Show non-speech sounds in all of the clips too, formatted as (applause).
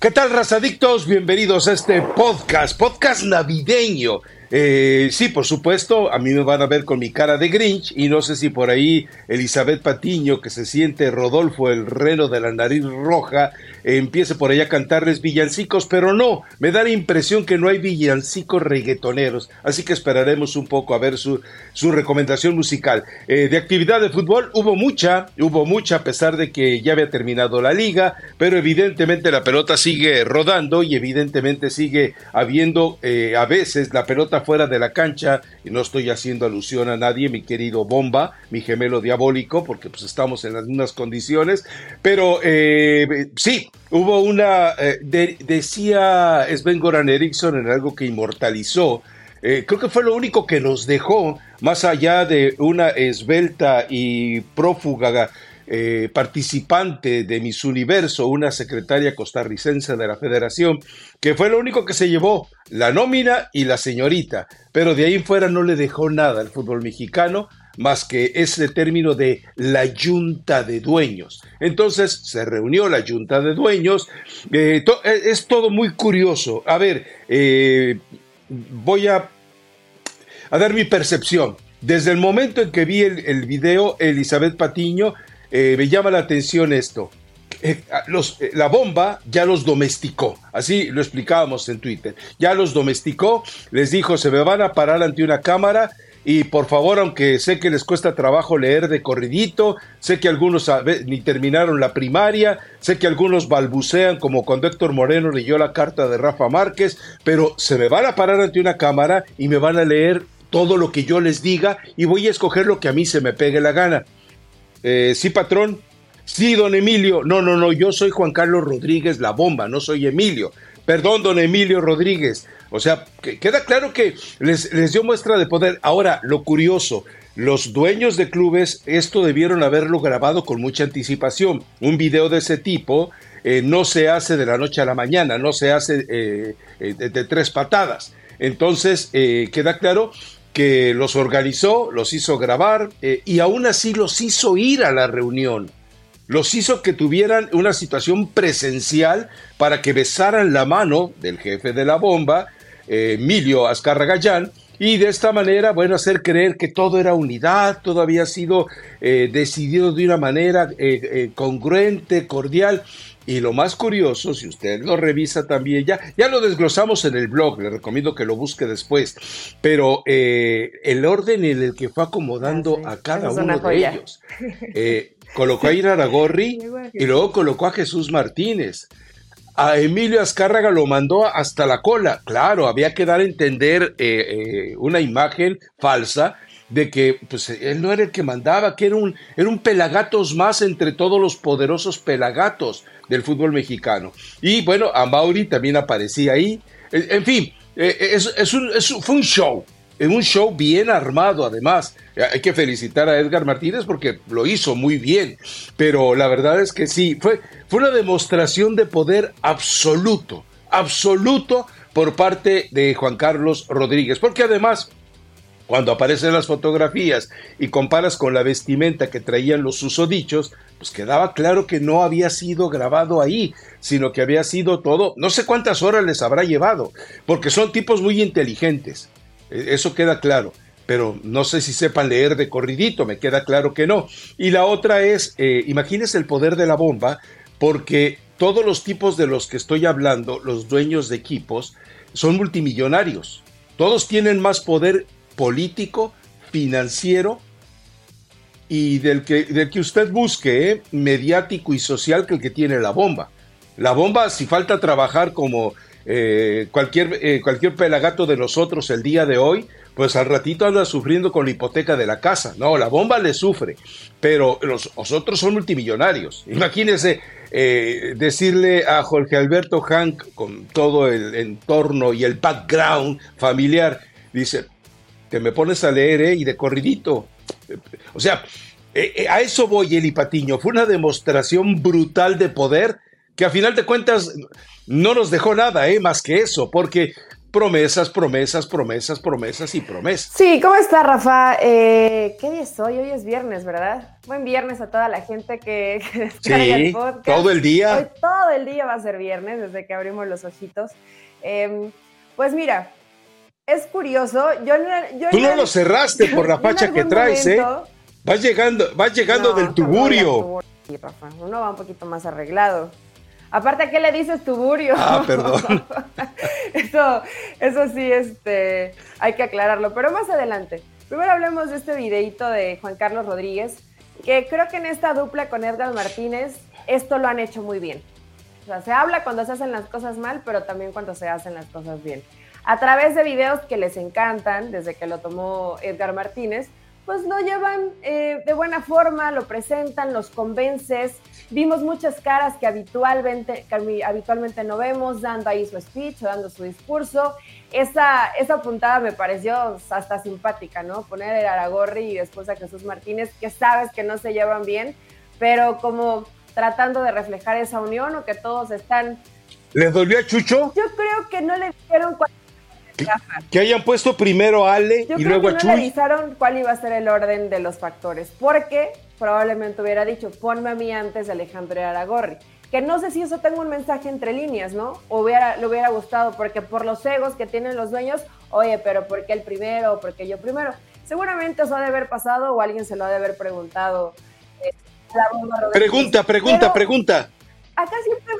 ¿Qué tal, razadictos? Bienvenidos a este podcast, podcast navideño. Eh, sí, por supuesto, a mí me van a ver con mi cara de Grinch y no sé si por ahí Elizabeth Patiño, que se siente Rodolfo el reno de la nariz roja, empiece por ahí a cantarles villancicos, pero no, me da la impresión que no hay villancicos reggaetoneros, así que esperaremos un poco a ver su, su recomendación musical. Eh, de actividad de fútbol hubo mucha, hubo mucha a pesar de que ya había terminado la liga, pero evidentemente la pelota sigue rodando y evidentemente sigue habiendo eh, a veces la pelota fuera de la cancha, y no estoy haciendo alusión a nadie, mi querido Bomba, mi gemelo diabólico, porque pues estamos en las mismas condiciones, pero eh, sí, hubo una, eh, decía Sven Goran Eriksson en algo que inmortalizó, eh, creo que fue lo único que nos dejó, más allá de una esbelta y prófuga eh, participante de Miss Universo, una secretaria costarricense de la federación, que fue lo único que se llevó, la nómina y la señorita, pero de ahí fuera no le dejó nada al fútbol mexicano más que ese término de la junta de dueños. Entonces se reunió la junta de dueños, eh, eh, es todo muy curioso. A ver, voy a, a dar mi percepción. Desde el momento en que vi el, el video, Elizabeth Patiño eh, me llama la atención esto. Eh, los, eh, la bomba ya los domesticó, así lo explicábamos en Twitter, ya los domesticó, les dijo, se me van a parar ante una cámara y por favor, aunque sé que les cuesta trabajo leer de corridito, sé que algunos ni terminaron la primaria, sé que algunos balbucean como cuando Héctor Moreno leyó la carta de Rafa Márquez, pero se me van a parar ante una cámara y me van a leer todo lo que yo les diga y voy a escoger lo que a mí se me pegue la gana. Eh, sí, patrón. Sí, don Emilio. No, no, no, yo soy Juan Carlos Rodríguez La Bomba, no soy Emilio. Perdón, don Emilio Rodríguez. O sea, queda claro que les, les dio muestra de poder. Ahora, lo curioso, los dueños de clubes esto debieron haberlo grabado con mucha anticipación. Un video de ese tipo eh, no se hace de la noche a la mañana, no se hace eh, de, tres patadas. Entonces, queda claro que los organizó, los hizo grabar eh, y aún así los hizo ir a la reunión. Los hizo que tuvieran una situación presencial para que besaran la mano del jefe de la bomba, eh, Emilio Azcarra y de esta manera, bueno, hacer creer que todo era unidad, todo había sido eh, decidido de una manera congruente, cordial. Y lo más curioso, si usted lo revisa también, ya, ya lo desglosamos en el blog, le recomiendo que lo busque después, pero eh, el orden en el que fue acomodando ah, a cada uno de ellos. Eh, colocó a Iraragorri (laughs) y luego colocó a Jesús Martínez. A Emilio Azcárraga lo mandó hasta la cola. Claro, había que dar a entender eh, una imagen falsa de que pues, él no era el que mandaba, que era un, era un pelagatos más entre todos los poderosos pelagatos del fútbol mexicano. Y bueno, a Mauri también aparecía ahí. En fin, eh, es, un, fue un show, un show bien armado además. Hay que felicitar a Edgar Martínez porque lo hizo muy bien, pero la verdad es que sí, fue, fue una demostración de poder absoluto, absoluto por parte de Juan Carlos Rodríguez, porque además cuando aparecen las fotografías y comparas con la vestimenta que traían los susodichos, pues quedaba claro que no había sido grabado ahí, sino que había sido todo, no sé cuántas horas les habrá llevado, porque son tipos muy inteligentes, e, eso queda claro, pero no sé si sepan leer de corridito, me queda claro que no. Y la otra es, eh, el poder de la bomba, porque todos los tipos de los que estoy hablando, los dueños de equipos, son multimillonarios. Todos tienen más poder político, financiero y del que, del que usted busque, ¿eh? mediático y social que el que tiene la bomba. La bomba, si falta trabajar como eh, cualquier, eh, cualquier pelagato de nosotros el día de hoy, pues al ratito anda sufriendo con la hipoteca de la casa. No, la bomba le sufre, pero los, otros son multimillonarios. Imagínese decirle a Jorge Alberto Hank, con todo el entorno y el background familiar, dice, te me pones a leer, ¿eh? Y de corridito. O sea, eh, eh, a eso voy, Eli Patiño. Fue una demostración brutal de poder que a final de cuentas no nos dejó nada, ¿eh? Más que eso, porque promesas, promesas, promesas, promesas y promesas. Sí, ¿cómo está Rafa? Eh, ¿Qué día es hoy? Hoy es viernes, ¿verdad? Buen viernes a toda la gente que, (laughs) descarga el podcast. todo el día. Hoy todo el día va a ser viernes desde que abrimos los ojitos. Em, pues mira, es curioso. Yo, Tú no lo cerraste por la (laughs) facha que traes, ¿eh? Vas llegando, vas llegando del tuburio. Sí, Rafa, uno va un poquito más arreglado. Aparte, ¿a qué le dices tuburio? Ah, perdón. (laughs) eso, eso sí, este, hay que aclararlo, pero más adelante. Primero hablemos de este videito de Juan Carlos Rodríguez, que creo que en esta dupla con Edgar Martínez, esto lo han hecho muy bien. O sea, se habla cuando se hacen las cosas mal, pero también cuando se hacen las cosas bien. A través de videos que les encantan, desde que lo tomó Edgar Martínez, pues lo llevan eh, de buena forma, lo presentan, los convences. Vimos muchas caras que habitualmente, habitualmente no vemos, dando ahí su speech dando su discurso. Esa, esa puntada me pareció hasta simpática, ¿no? Poner el Aragorri y después a Jesús Martínez, que sabes que no se llevan bien, pero como tratando de reflejar esa unión o que todos están... ¿Les dolió a Chucho? Yo creo que no le dijeron que, hayan puesto primero a Ale y luego a Chuy. analizaron cuál iba a ser el orden de los factores, porque probablemente hubiera dicho, ponme a mí antes de Alejandro Aragorri. Que no sé si eso tengo un mensaje entre líneas, ¿no? O hubiera, le hubiera gustado, porque por los egos que tienen los dueños, oye, pero ¿por qué el primero o por qué yo primero? Seguramente eso ha de haber pasado o alguien se lo ha de haber preguntado. Eh, pregunta, pregunta, pregunta. Acá siempre.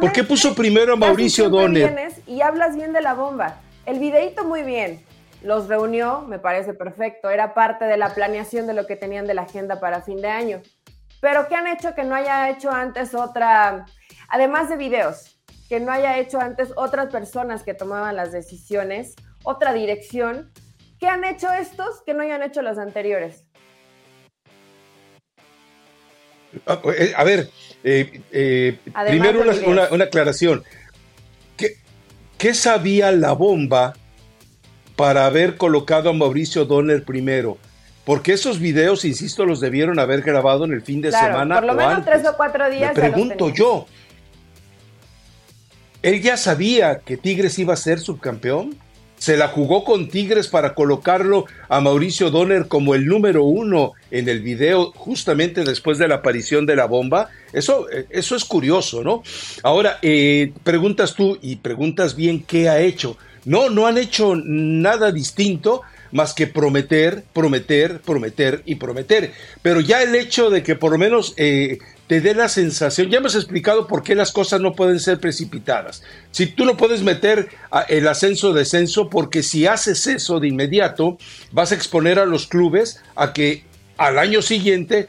¿Por qué, puso primero a Mauricio Donner? Y hablas bien de la bomba. El videito muy bien. Los reunió, me parece perfecto. Era parte de la planeación de lo que tenían de la agenda para fin de año. Pero ¿qué han hecho que no haya hecho antes otra, además de videos, que no haya hecho antes otras personas que tomaban las decisiones, otra dirección? ¿Qué han hecho estos que no hayan hecho los anteriores? A ver, eh, eh, primero una, aclaración. ¿Qué, ¿Qué, sabía la bomba para haber colocado a Mauricio Donner primero? Porque esos videos, insisto, los debieron haber grabado en el fin de semana. Por lo menos tres o cuatro días. Me pregunto yo. ¿Él ya sabía que Tigres iba a ser subcampeón? Se la jugó con Tigres para colocarlo a Mauricio Donner como el número uno en el video justamente después de la aparición de la bomba. Eso, eh, eso es curioso, ¿no? Ahora, eh, preguntas tú y preguntas bien qué ha hecho. No, no han hecho nada distinto más que prometer, prometer, prometer y prometer. Pero ya el hecho de que por lo menos eh, te dé la sensación, ya hemos explicado por qué las cosas no pueden ser precipitadas. Si tú no puedes meter el ascenso-descenso, porque si haces eso de inmediato, vas a exponer a los clubes a que al año siguiente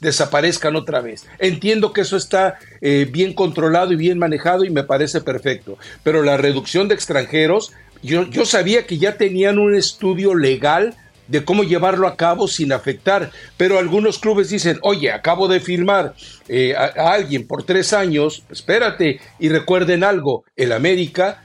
desaparezcan otra vez. Entiendo que eso está eh, bien controlado y bien manejado y me parece perfecto, pero la reducción de extranjeros, yo, yo sabía que ya tenían un estudio legal de cómo llevarlo a cabo sin afectar. Pero algunos clubes dicen, oye, acabo de firmar eh, a, alguien por tres años, espérate y recuerden algo, el América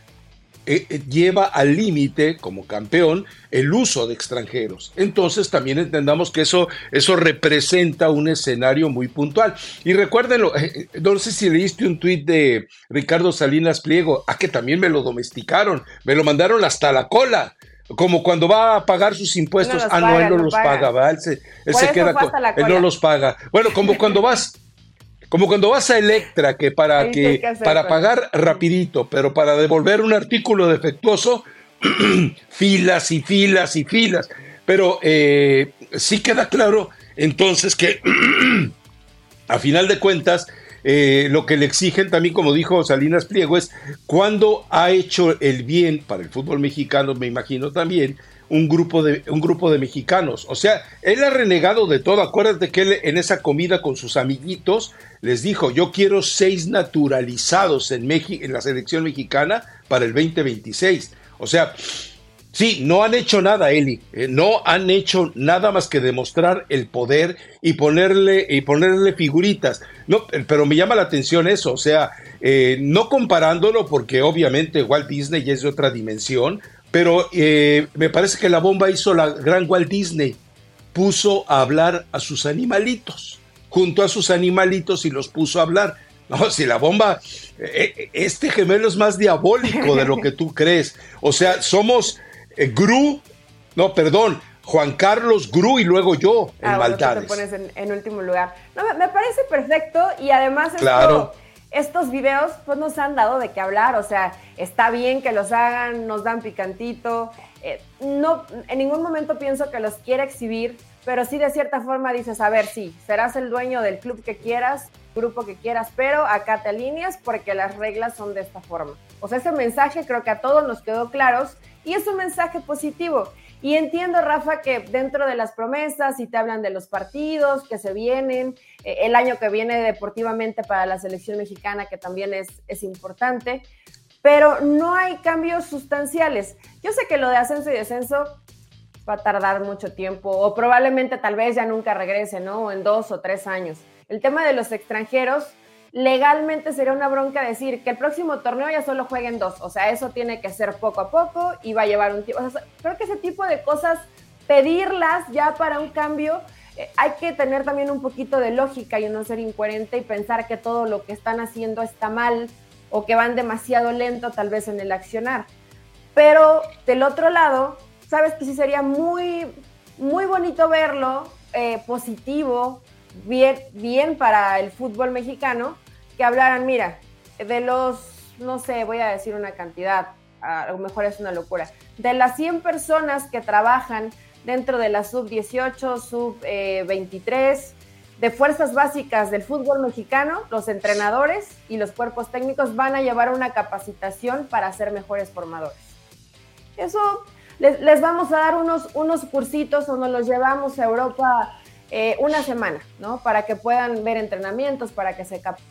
eh, eh, lleva al límite como campeón el uso de extranjeros. Entonces también entendamos que eso, eso representa un escenario muy puntual. Y recuérdenlo, no sé si leíste un tuit de Ricardo Salinas Pliego, a ah, que también me lo domesticaron, me lo mandaron hasta la cola. Como cuando va a pagar sus impuestos, ah, no, él no, los paga, Él se, queda él no los paga. Bueno, como cuando vas, como cuando vas a Electra, que para (laughs) que, para pagar rapidito, pero para devolver un artículo defectuoso, (clears throat) filas y filas y filas. Pero eh, sí queda claro entonces que (clears throat) a final de cuentas eh, lo que le exigen también, como dijo Salinas Pliego, es cuando ha hecho el bien para el fútbol mexicano, me imagino también, un grupo de, un grupo de mexicanos. O sea, él ha renegado de todo. Acuérdate que él en esa comida con sus amiguitos les dijo, yo quiero seis naturalizados en, en la selección mexicana para el 2026. O sea, Sí, no han hecho nada, Eli. Eh, no han hecho nada más que demostrar el poder y ponerle, y ponerle figuritas. No, eh, pero me llama la atención eso, o sea, eh, no comparándolo porque obviamente Walt Disney ya es de otra dimensión, pero me parece que la bomba hizo la gran Walt Disney. Puso a hablar a sus animalitos, junto a sus animalitos y los puso a hablar. (laughs) No, si la bomba, eh, este gemelo es más diabólico de lo que tú crees. O sea, somos Gru, no, perdón, Juan Carlos Gru y luego yo en ah, maldades. te pones en, último lugar. No, me, parece perfecto y además claro. estos videos pues nos han dado de qué hablar. O sea, está bien que los hagan, nos dan picantito. Eh, no, en ningún momento pienso que los quiera exhibir, pero sí de cierta forma dices, a ver, sí, serás el dueño del club que quieras, grupo que quieras, pero acá te alineas porque las reglas son de esta forma. O sea, ese mensaje creo que a todos nos quedó claros y es un mensaje positivo. Y entiendo, Rafa, que dentro de las promesas, si te hablan de los partidos que se vienen, eh, el año que viene deportivamente para la selección mexicana, que también es, es importante, pero no hay cambios sustanciales. Yo sé que lo de ascenso y descenso va a tardar mucho tiempo, o probablemente tal vez ya nunca regrese, ¿no? En dos o tres años. El tema de los extranjeros, legalmente sería una bronca decir que el próximo torneo ya solo jueguen dos. O sea, eso tiene que ser poco a poco y va a llevar un tiempo. creo que ese tipo de cosas, pedirlas ya para un cambio, eh, hay que tener también un poquito de lógica y no ser incoherente y pensar que todo lo que están haciendo está mal o que van demasiado lento tal vez en el accionar. Pero del otro lado, sabes que sí sería muy, muy bonito verlo, eh, positivo, bien, bien para el fútbol mexicano, que hablaran, mira, de los, no sé, voy a decir una cantidad, a lo mejor es una locura, de las 100 personas que trabajan dentro de la sub-18, sub-23, de fuerzas básicas del fútbol mexicano, los entrenadores y los cuerpos técnicos van a llevar una capacitación para ser mejores formadores. Eso les, vamos a dar unos, unos cursitos o nos los llevamos a Europa eh, una semana, ¿no? Para que puedan ver entrenamientos, para que se capten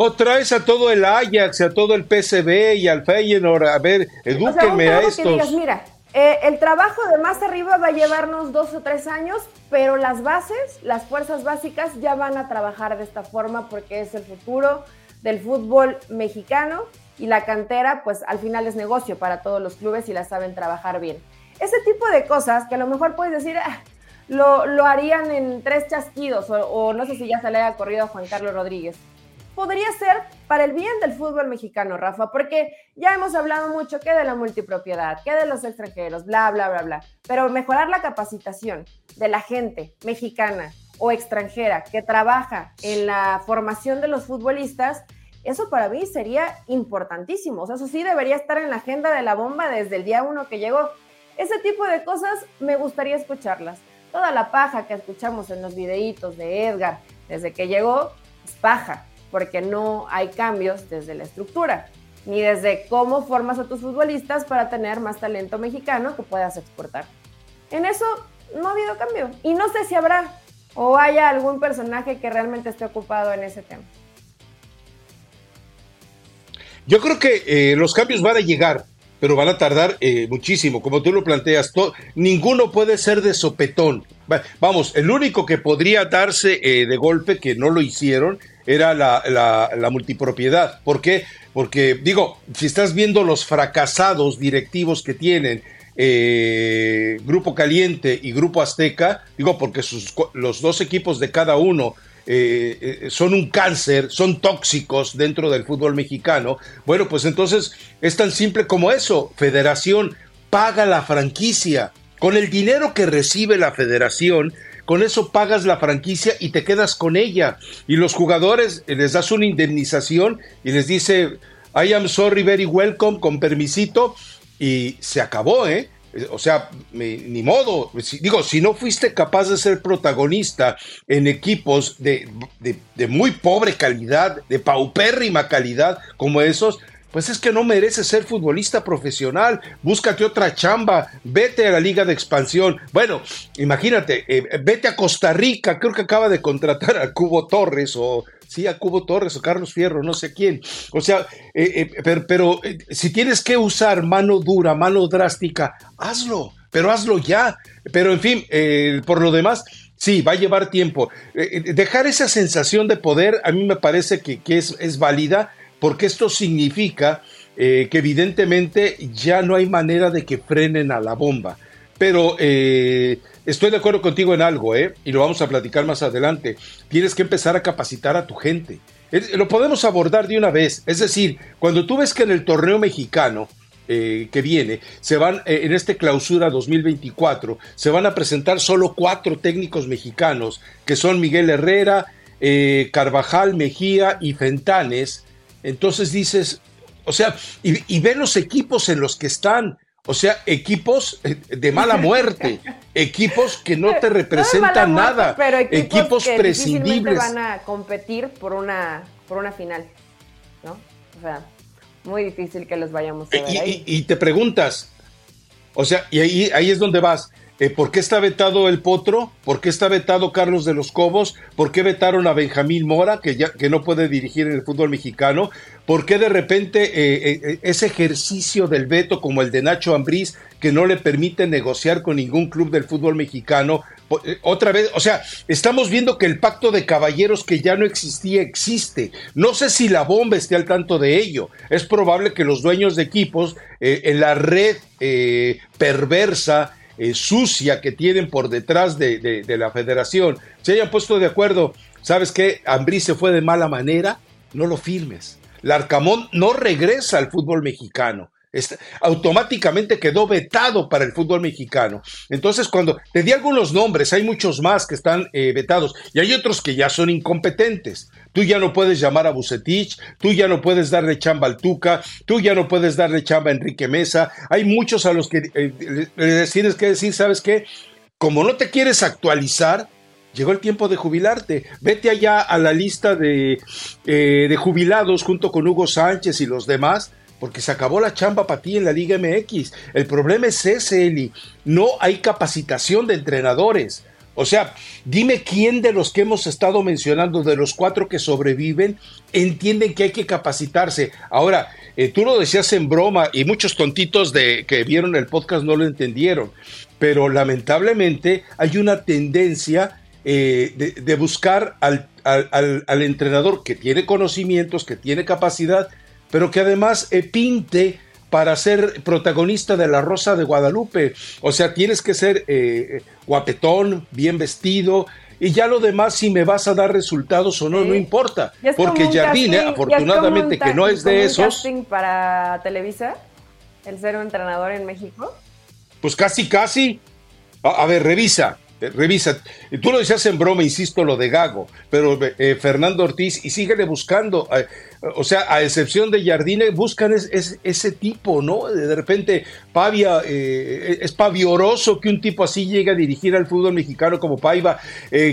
o traes a todo el Ajax, a todo el PSV y al Feyenoord, a ver, edúquenme a estos. mira, eh, el trabajo de más arriba va a llevarnos dos o tres años, pero las bases, las fuerzas básicas ya van a trabajar de esta forma porque es el futuro del fútbol mexicano y la cantera, pues al final es negocio para todos los clubes y la saben trabajar bien. Ese tipo de cosas que a lo mejor puedes decir, ah, lo, harían en tres chasquidos o, o, no sé si ya se le haya corrido a Juan Carlos Rodríguez podría ser para el bien del fútbol mexicano, Rafa, porque ya hemos hablado mucho que de la multipropiedad, que de los extranjeros, bla, bla, bla, bla. Pero mejorar la capacitación de la gente mexicana o extranjera que trabaja en la formación de los futbolistas, eso para mí sería importantísimo. O sea, eso sí debería estar en la agenda de la bomba desde el día uno que llegó. Ese tipo de cosas me gustaría escucharlas. Toda la paja que escuchamos en los videitos de Edgar desde que llegó es paja porque no hay cambios desde la estructura, ni desde cómo formas a tus futbolistas para tener más talento mexicano que puedas exportar. En eso no ha habido cambio. Y no sé si habrá o haya algún personaje que realmente esté ocupado en ese tema. Yo creo que eh, los cambios van a llegar, pero van a tardar eh, muchísimo. Como tú lo planteas, ninguno puede ser de sopetón. Vamos, el único que podría darse eh, de golpe, que no lo hicieron, era la, multipropiedad. ¿Por qué? Porque, digo, si estás viendo los fracasados directivos que tienen eh, Grupo Caliente y Grupo Azteca, digo, porque sus, los dos equipos de cada uno eh, eh, son un cáncer, son tóxicos dentro del fútbol mexicano, bueno, pues entonces es tan simple como eso, federación, paga la franquicia. Con el dinero que recibe la federación, con eso pagas la franquicia y te quedas con ella. Y los jugadores eh, les das una indemnización y les dice, I am sorry, very welcome, con permisito, y se acabó, ¿eh? O sea, ni modo. digo, si no fuiste capaz de ser protagonista en equipos de, de, muy pobre calidad, de paupérrima calidad como esos, pues es que no mereces ser futbolista profesional, búscate otra chamba, vete a la liga de expansión. Bueno, imagínate, eh, vete a Costa Rica, creo que acaba de contratar a Cubo Torres o sí, a Cubo Torres o Carlos Fierro, no sé quién. O sea, eh, eh, pero, si tienes que usar mano dura, mano drástica, hazlo, pero hazlo ya. Pero en fin, por lo demás, Sí, va a llevar tiempo. dejar esa sensación de poder a mí me parece que, es, válida, porque esto significa eh, que evidentemente ya no hay manera de que frenen a la bomba. Pero eh, estoy de acuerdo contigo en algo, ¿eh? y lo vamos a platicar más adelante. Tienes que empezar a capacitar a tu gente. lo podemos abordar de una vez. Es decir, cuando tú ves que en el torneo mexicano eh, que viene, se van, en este clausura 2024, se van a presentar solo cuatro técnicos mexicanos, que son Miguel Herrera, eh, Carvajal, Mejía y Fentanes. Entonces dices, o sea, y, y ve los equipos en los que están. O sea, equipos de mala (laughs) muerte, equipos que no te representan nada, pero equipos, que prescindibles. van a competir por una, por una final, ¿no? O sea, muy difícil que los vayamos a ver. Y, ahí. y, te preguntas, o sea, y ahí, ahí es donde vas. Eh, ¿Por qué está vetado el Potro? ¿Por qué está vetado Carlos de los Cobos? ¿Por qué vetaron a Benjamín Mora, que, ya, que no puede dirigir en el fútbol mexicano? ¿Por qué de repente eh, eh, ese ejercicio del veto como el de Nacho Ambriz, que no le permite negociar con ningún club del fútbol mexicano? Otra vez, o sea, estamos viendo que el pacto de caballeros que ya no existía existe. No sé si la bomba esté al tanto de ello. Es probable que los dueños de equipos en la red perversa eh, sucia que tienen por detrás de, la federación se hayan puesto de acuerdo, ¿sabes qué? Ambrí se fue de mala manera, no lo firmes. Larcamón no regresa al fútbol mexicano automáticamente quedó vetado para el fútbol mexicano. Entonces, cuando te di algunos nombres, hay muchos más que están eh, vetados y hay otros que ya son incompetentes. Tú ya no puedes llamar a Bucetich, tú ya no puedes darle chamba al Tuca, tú ya no puedes darle chamba a Enrique Mesa. Hay muchos a los que eh, les tienes que decir, ¿sabes qué? Como no te quieres actualizar, llegó el tiempo de jubilarte. Vete allá a la lista de, eh, de jubilados junto con Hugo Sánchez y los demás porque se acabó la chamba para ti en la Liga MX. El problema es ese, Eli. No hay capacitación de entrenadores. O sea, dime quién de los que hemos estado mencionando, de los cuatro que sobreviven, entienden que hay que capacitarse. Ahora, eh, tú lo decías en broma y muchos tontitos de que vieron el podcast no lo entendieron, pero lamentablemente hay una tendencia eh, de, buscar al, entrenador que tiene conocimientos, que tiene capacidad, pero que además eh, pinte para ser protagonista de La Rosa de Guadalupe. O sea, tienes que ser eh, guapetón, bien vestido, y ya lo demás, si me vas a dar resultados o no, no importa. Porque Jardine, afortunadamente, que no es de esos. casting para Televisa? ¿El ser un entrenador en México? Pues casi, casi. a ver, revisa. Eh, revisa, tú lo decías en broma, insisto, lo de Gago, pero eh, Fernando Ortiz, y síguele buscando, eh, o sea, a excepción de Jardine, buscan ese tipo, ¿no? De repente, Pavia, es pavioroso que un tipo así llegue a dirigir al fútbol mexicano como Paiva,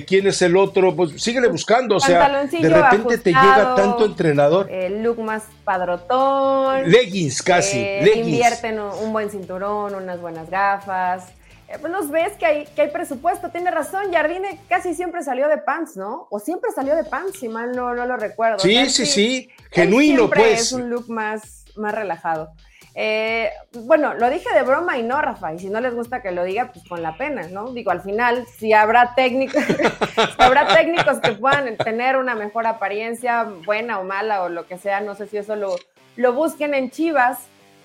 ¿quién es el otro? Pues síguele buscando, o sea, de repente te llega tanto entrenador. El look más padrotón. Leggings, casi. leggings. Invierten un buen cinturón, unas buenas gafas. Eh, pues nos ves que hay, que hay presupuesto, tiene razón, Jardine casi siempre salió de pants, ¿no? O siempre salió de pants, si mal no, no lo recuerdo. Sí, sí, sí, genuino pues. Es un look más, más relajado. Eh, bueno, lo dije de broma y no, Rafa, y si no les gusta que lo diga, pues con la pena, ¿no? Digo, al final, si habrá técnicos, (laughs) habrá técnicos que puedan tener una mejor apariencia, buena o mala o lo que sea, no sé si eso lo, lo busquen en Chivas,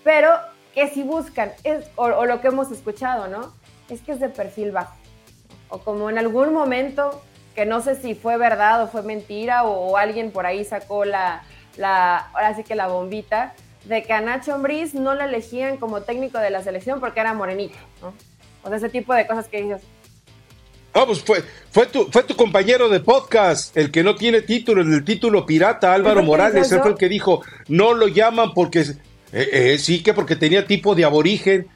pero que si buscan, es, o lo que hemos escuchado, ¿no? Es que es de perfil bajo. O como en algún momento, que no sé si fue verdad o fue mentira, o, alguien por ahí sacó la, la, ahora sí que la bombita, de que a Nacho Ambriz no le elegían como técnico de la selección porque era morenito, ¿no? O sea, ese tipo de cosas que dices. Ah, pues fue, fue, tu, fue tu compañero de podcast, el que no tiene título, el título pirata, Álvaro Morales, él fue el que dijo, no lo llaman porque, eh, eh, sí que porque tenía tipo de aborigen,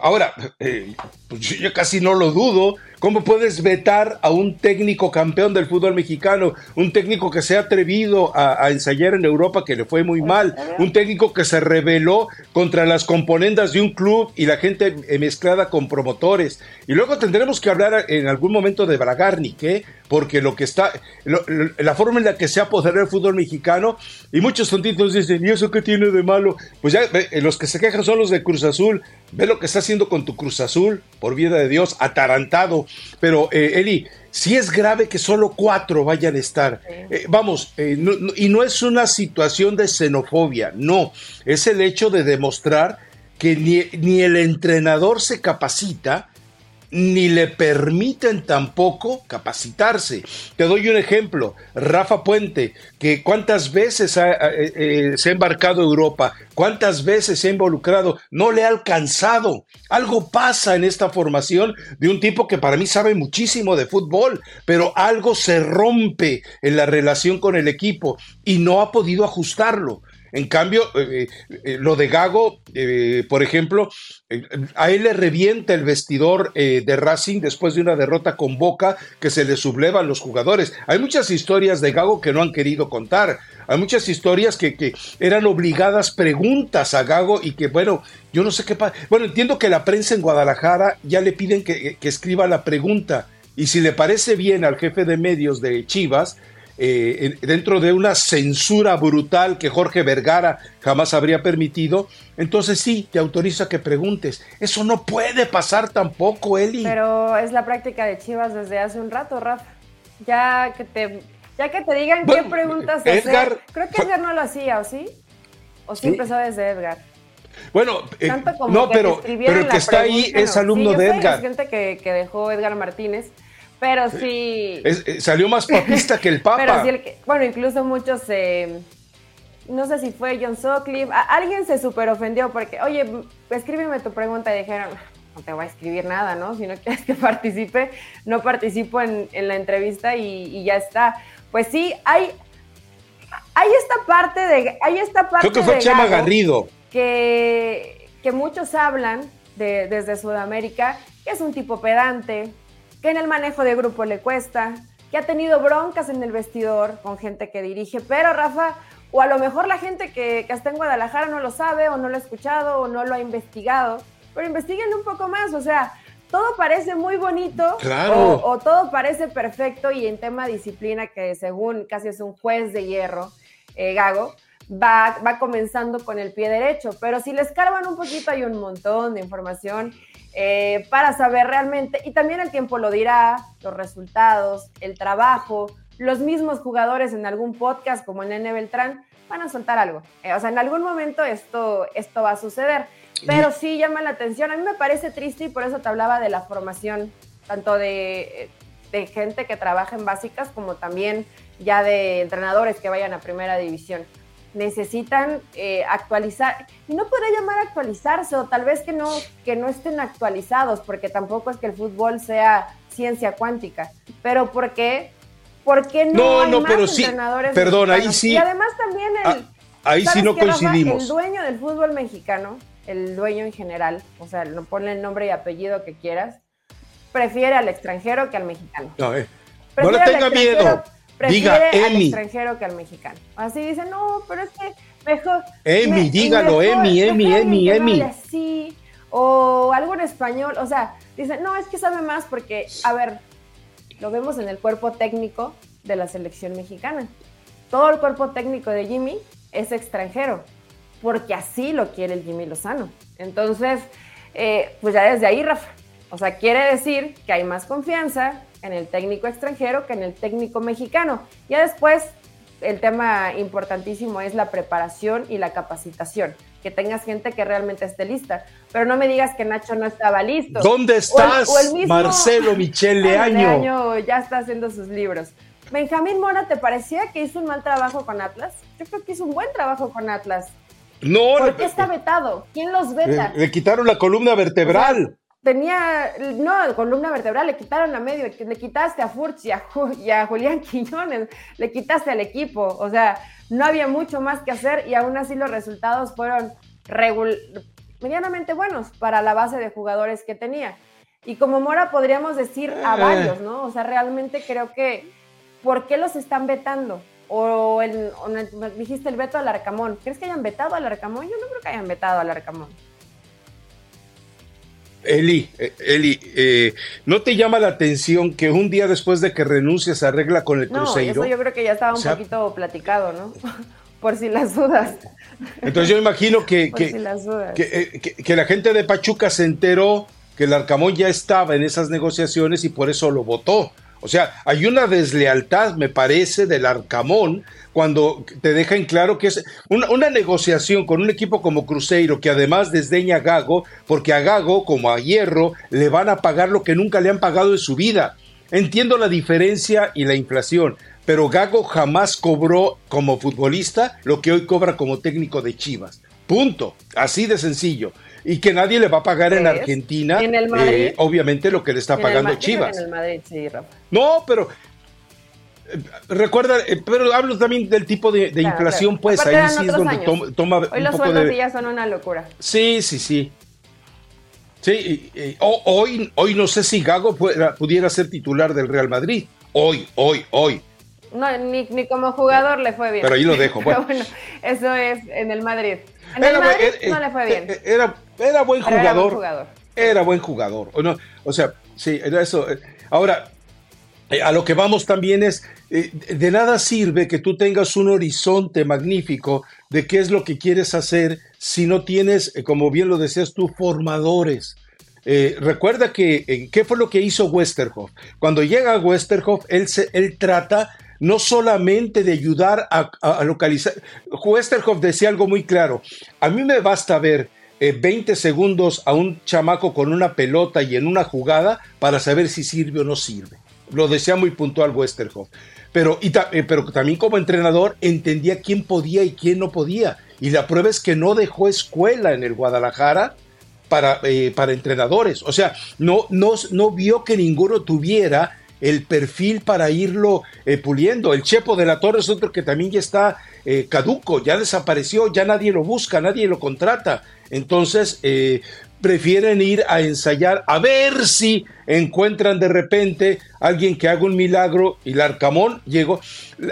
Ahora, eh, pues yo casi no lo dudo. ¿Cómo puedes vetar a un técnico campeón del fútbol mexicano? Un técnico que se ha atrevido a, ensayar en Europa que le fue muy mal. Un técnico que se rebeló contra las componendas de un club y la gente eh, mezclada con promotores. Y luego tendremos que hablar en algún momento de Bragarnik, ¿eh? Porque lo que está, la forma en la que se ha apoderado el fútbol mexicano, y muchos tontitos dicen, ¿y eso qué tiene de malo? Pues ya los que se quejan son los de Cruz Azul. Ve lo que está haciendo con tu Cruz Azul, por vida de Dios, atarantado. Pero, eh, Eli, si es grave que solo cuatro vayan a estar. Eh, vamos, eh, y no es una situación de xenofobia, no, es el hecho de demostrar que ni, ni el entrenador se capacita, ni le permiten tampoco capacitarse. Te doy un ejemplo, Rafa Puente, que cuántas veces eh, eh, se ha embarcado a Europa, cuántas veces se ha involucrado, no le ha alcanzado. Algo pasa en esta formación de un tipo que para mí sabe muchísimo de fútbol, pero algo se rompe en la relación con el equipo y no ha podido ajustarlo. En cambio, eh, eh, lo de Gago, eh, por ejemplo, a él le revienta el vestidor de Racing después de una derrota con Boca que se le sublevan los jugadores. Hay muchas historias de Gago que no han querido contar. Hay muchas historias que, eran obligadas preguntas a Gago y que, bueno, yo no sé qué pasa. Bueno, entiendo que la prensa en Guadalajara ya le piden que escriba la pregunta. Y si le parece bien al jefe de medios de Chivas, eh, dentro de una censura brutal que Jorge Vergara jamás habría permitido, entonces sí, te autoriza que preguntes. Eso no puede pasar tampoco, Eli. Pero es la práctica de Chivas desde hace un rato, Rafa. Ya que te, ya que te digan qué preguntas hacer. Creo que Edgar no lo hacía, ¿o sí? ¿O sí, empezó desde Edgar? Bueno, eh, no, pero, pero el que está ahí es alumno de Edgar. gente que, que dejó Edgar Martínez pero sí. Eh, salió más papista que el (laughs) Papa. Pero sí, el que, bueno, incluso muchos. Eh, no sé si fue John Sutcliffe. alguien se super ofendió porque, oye, escríbeme tu pregunta. Y dijeron, no te voy a escribir nada, ¿no? Si no (laughs) quieres que participe, no participo en, la entrevista y, ya está. Pues sí, hay. Hay esta parte de. Hay esta parte Creo que fue Chama Garrido. Que, que muchos hablan de, desde Sudamérica, que es un tipo pedante, que en el manejo de grupo le cuesta, que ha tenido broncas en el vestidor con gente que dirige, pero Rafa, o a lo mejor la gente que, está en Guadalajara no lo sabe, o no lo ha escuchado, o no lo ha investigado, pero investiguen un poco más, o sea, todo parece muy bonito o, todo parece perfecto y en tema disciplina que según casi es un juez de hierro, eh, Gago, va, va comenzando con el pie derecho, pero si le escarban un poquito hay un montón de información eh, para saber realmente, y también el tiempo lo dirá, los resultados, el trabajo, los mismos jugadores en algún podcast como el Nene Beltrán van a soltar algo. Eh, o sea, en algún momento esto, esto va a suceder. Pero sí llama la atención. A mí me parece triste y por eso te hablaba de la formación, tanto de, de gente que trabaja en básicas como también ya de entrenadores que vayan a primera división necesitan eh, actualizar, y no podría llamar actualizarse, o tal vez que no, que no estén actualizados, porque tampoco es que el fútbol sea ciencia cuántica, pero ¿por qué? Porque no, hay más entrenadores perdón, ahí sí. Y además también el... Ah, ahí sí no coincidimos. el dueño del fútbol mexicano, el dueño en general, o sea, no ponle el nombre y apellido que quieras, prefiere al extranjero que al mexicano. No, eh. no le tenga miedo prefiere al extranjero que al mexicano. Así dice, no, pero es que mejor. Emi, dígalo, Emi, Emi, Emi, Emi. Así, o algo en español, o sea, dice, no, es que sabe más porque, a ver, lo vemos en el cuerpo técnico de la selección mexicana. Todo el cuerpo técnico de Jimmy es extranjero, porque así lo quiere el Jimmy Lozano. Entonces, eh, pues ya desde ahí, Rafa. O sea, quiere decir que hay más confianza, en el técnico extranjero que en el técnico mexicano. Ya después, el tema importantísimo es la preparación y la capacitación, que tengas gente que realmente esté lista. Pero no me digas que Nacho no estaba listo. ¿Dónde estás, Marcelo Michel Leaño? Leaño ya está haciendo sus libros. Benjamín Mora, ¿te parecía que hizo un mal trabajo con Atlas? Yo creo que hizo un buen trabajo con Atlas. No, ¿Por qué está vetado? ¿Quién los veta? Le, quitaron la columna vertebral tenía, no, columna vertebral, le quitaron a medio, le quitaste a Furch y a, Julián (laughs) Quiñones, le quitaste al equipo, o sea, no había mucho más que hacer y aún así los resultados fueron medianamente buenos para la base de jugadores que tenía. Y como Mora podríamos decir a eh. varios, ¿no? O sea, realmente creo que, ¿por qué los están vetando? O, el, dijiste el veto al Arcamón. ¿Crees que hayan vetado al Arcamón? Yo no creo que hayan vetado al Arcamón. Eli, eh, Eli, eh, ¿no te llama la atención que un día después de que renuncias arregla con el Cruzeiro? No, eso yo creo que ya estaba un poquito platicado, ¿no? (laughs) Por si las dudas. Entonces yo imagino que, (laughs) que, eh, que, que, la gente de Pachuca se enteró que el Arcamón ya estaba en esas negociaciones y por eso lo votó. O sea, hay una deslealtad, me parece, del Arcamón cuando te deja en claro que es una, negociación con un equipo como Cruzeiro, que además desdeña a Gago, porque a Gago, como a Hierro, le van a pagar lo que nunca le han pagado en su vida. Entiendo la diferencia y la inflación, pero Gago jamás cobró como futbolista lo que hoy cobra como técnico de Chivas. Punto. Así de sencillo y que nadie le va a pagar en Argentina, en el eh, obviamente lo que le está pagando Chivas. En el Madrid, sí, No, pero eh, recuerda, eh, pero hablo también del tipo de, inflación, pues ahí sí es donde toma, Hoy los sueldos ya son una locura. Sí, sí, sí. Sí, hoy, hoy no sé si Gago pudiera ser titular del Real Madrid. Hoy, hoy, hoy. No, ni, ni como jugador le fue bien. Pero ahí lo dejo. Bueno. (laughs) Pero bueno, eso es en el Madrid. En el Madrid no le fue bien. Era, era buen jugador. Era buen jugador. O, no, o sea, sí, era eso. Ahora, eh, a lo que vamos también es, eh, de nada sirve que tú tengas un horizonte magnífico de qué es lo que quieres hacer si no tienes, eh, como bien lo decías tú, formadores. recuerda que, ¿qué fue lo que hizo Westerhoff? Cuando llega a Westerhoff, él, se, él trata no solamente de ayudar a, localizar. Westerhoff decía algo muy claro, a mí me basta ver 20 eh, segundos a un chamaco con una pelota y en una jugada para saber si sirve o no sirve. Lo decía muy puntual Westerhoff. Pero, eh, pero también como entrenador entendía quién podía y quién no podía. Y la prueba es que no dejó escuela en el Guadalajara para, eh, para entrenadores. O sea, no, no, no vio que ninguno tuviera el perfil para irlo puliendo. El Chepo de la Torre es otro que también ya está caduco, ya desapareció, ya nadie lo busca, nadie lo contrata. Entonces, eh, prefieren ir a ensayar a ver si encuentran de repente alguien que haga un milagro y el Arcamón llegó.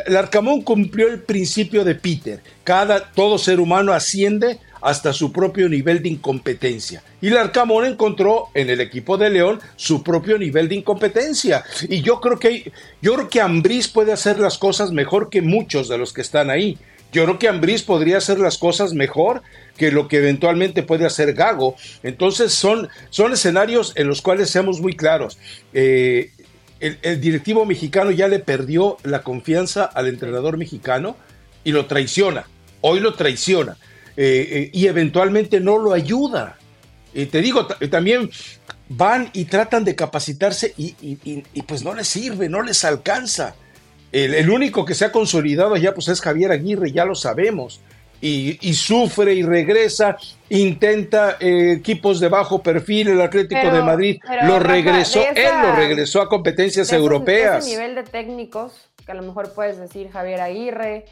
El Arcamón cumplió el principio de Peter. Cada, todo ser humano asciende hasta su propio nivel de incompetencia. Y el Arcamón encontró en el equipo de León su propio nivel de incompetencia. Y yo creo que, yo creo que Ambriz puede hacer las cosas mejor que muchos de los que están ahí. Yo creo que Ambriz podría hacer las cosas mejor que lo que eventualmente puede hacer Gago. Entonces son, son escenarios en los cuales seamos muy claros. Eh, el, directivo mexicano ya le perdió la confianza al entrenador mexicano y lo traiciona. Hoy lo traiciona. Eh, eh, y eventualmente no lo ayuda. Y te digo, también van y tratan de capacitarse y, y, pues no les sirve, no les alcanza. El, único que se ha consolidado ya pues es Javier Aguirre, ya lo sabemos. Y, sufre y regresa, intenta eh, equipos de bajo perfil, el Atlético de Madrid lo regresó, él lo regresó a competencias europeas. Ese nivel de técnicos, que a lo mejor puedes decir Javier Aguirre,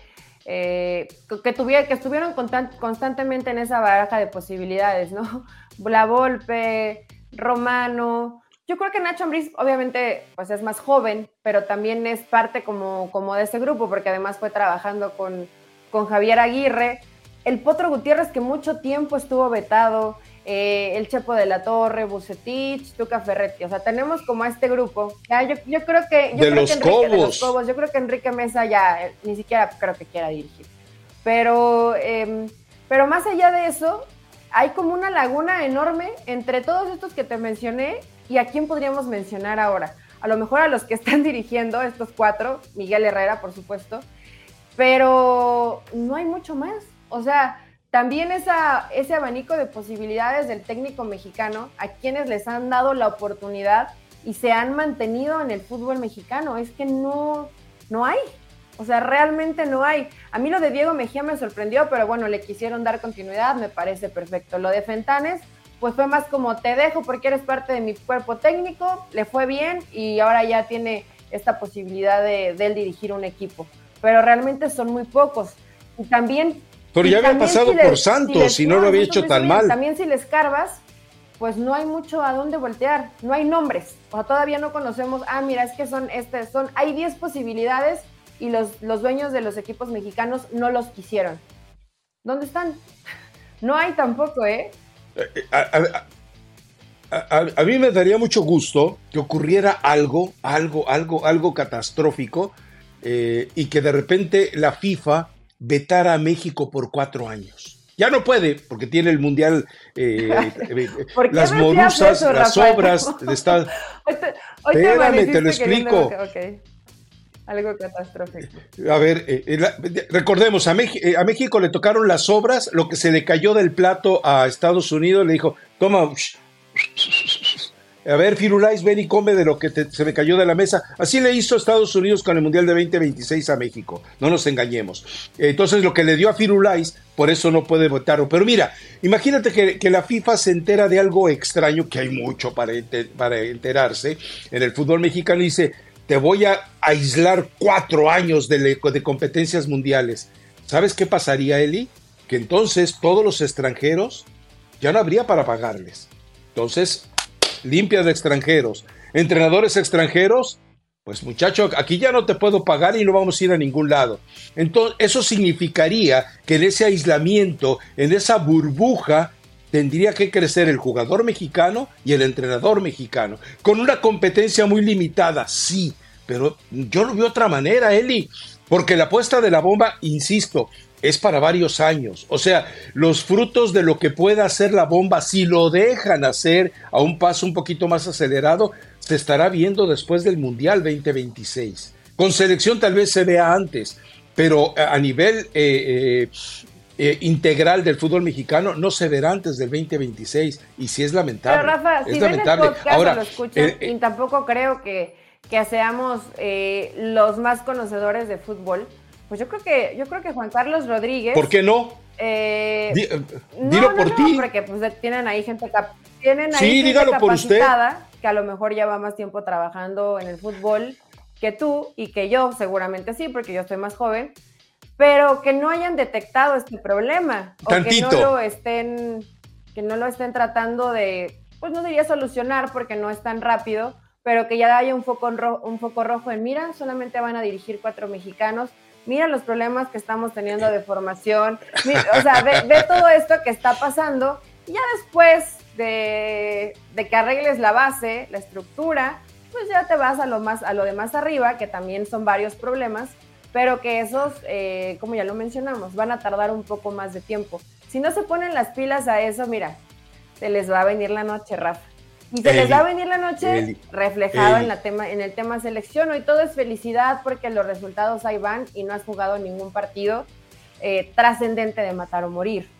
eh, que, tuviera, que estuvieron constantemente en esa baraja de posibilidades, ¿no? (laughs) La Volpe, Romano, yo creo que Nacho Ambriz obviamente pues es más joven, pero también es parte como, como de ese grupo, porque además fue trabajando con, con Javier Aguirre. El Potro Gutiérrez que mucho tiempo estuvo vetado, eh, el Chepo de la Torre, Bucetich, Tuca Ferretti. O sea, tenemos como a este grupo. yo, yo, creo que. Yo de, creo los que Enrique, de los Cobos. Yo creo que Enrique Mesa ya eh, ni siquiera creo que quiera dirigir. Pero, em, pero más allá de eso, hay como una laguna enorme entre todos estos que te mencioné ¿Y a quién podríamos mencionar ahora? A lo mejor a los que están (laughs) dirigiendo estos cuatro, Miguel Herrera, por supuesto, pero no hay mucho más. O sea, también esa, ese abanico de posibilidades del técnico mexicano, a quienes les han dado la oportunidad y se han mantenido en el fútbol mexicano, es que no, no hay. O sea, realmente no hay. A mí lo de Diego Mejía me sorprendió, pero bueno, le quisieron dar continuidad, me parece perfecto. Lo de Fentanes, pues fue más como te dejo porque eres parte de mi cuerpo técnico, le fue bien y ahora ya tiene esta posibilidad de, él dirigir un equipo. Pero realmente son muy pocos. Y también... Pero ya había pasado por Santos y no lo había hecho tan mal. También si les carvas, pues no hay mucho a dónde voltear, no hay nombres, o todavía no conocemos, ah, mira, es que son, este, son, hay 10 posibilidades y los, los dueños de los equipos mexicanos no los quisieron. ¿Dónde están? (laughs) No hay tampoco, ¿eh? A, mí me daría mucho gusto que ocurriera algo, algo, algo, algo catastrófico eh, y que de repente la FIFA vetara a México por cuatro años. Ya no puede, porque tiene el mundial, eh, (laughs) eh, las morusas, las obras. Está... (laughs) Espérame, te lo explico. Algo catastrófico. A ver, eh, recordemos, a, a, México le tocaron las obras, lo que se le cayó del plato a Estados Unidos, le dijo, toma, a ver, Firulais, ven y come de lo que se me cayó de la mesa. Así le hizo Estados Unidos con el Mundial de 2026 a México. No nos engañemos. Entonces, lo que le dio a Firulais, por eso no puede votarlo. Pero mira, imagínate que, la FIFA se entera de algo extraño, que hay mucho para, para enterarse en el fútbol mexicano, y dice: Te voy a aislar cuatro años de, competencias mundiales. ¿Sabes qué pasaría, Eli? Que entonces todos los extranjeros ya no habría para pagarles. Entonces, limpias de extranjeros, entrenadores extranjeros, pues muchacho, aquí ya no te puedo pagar y no vamos a ir a ningún lado. Entonces, eso significaría que en ese aislamiento, en esa burbuja, tendría que crecer el jugador mexicano y el entrenador mexicano, con una competencia muy limitada, sí, pero yo lo veo de otra manera, Eli, porque la apuesta de la bomba, insisto, es para varios años. O sea, los frutos de lo que pueda hacer la bomba, si lo dejan hacer a un paso un poquito más acelerado, se estará viendo después del Mundial 2026. Con selección tal vez se vea antes, pero a nivel eh, eh, eh, integral del fútbol mexicano no se verá antes del 2026 y sí es lamentable. Pero Rafa, es si lamentable. Ahora, lo escuchan, y tampoco creo que, que seamos los más conocedores de fútbol pues yo creo que, yo creo que Juan Carlos Rodríguez. ¿Por qué no? Eh, eh dilo por ti. Porque pues tienen ahí gente, tienen ahí gente capacitada que a lo mejor lleva más tiempo trabajando en el fútbol que tú y que yo, seguramente sí, porque yo estoy más joven, pero que no hayan detectado este problema o que no lo estén, que no lo estén tratando de, pues no diría solucionar porque no es tan rápido, pero que ya haya un foco, un foco rojo en mira, solamente van a dirigir cuatro mexicanos mira los problemas que estamos teniendo de formación, o sea, ve, todo esto que está pasando y ya después de, que arregles la base, la estructura, pues ya te vas a lo, más, a lo de más arriba, que también son varios problemas, pero que esos, eh, como ya lo mencionamos, van a tardar un poco más de tiempo. Si no se ponen las pilas a eso, mira, se les va a venir la noche, Rafa. Y se les va a venir la noche reflejado en, la tema, en el tema selección. Hoy todo es felicidad porque los resultados ahí van y no has jugado ningún partido eh, trascendente de matar o morir.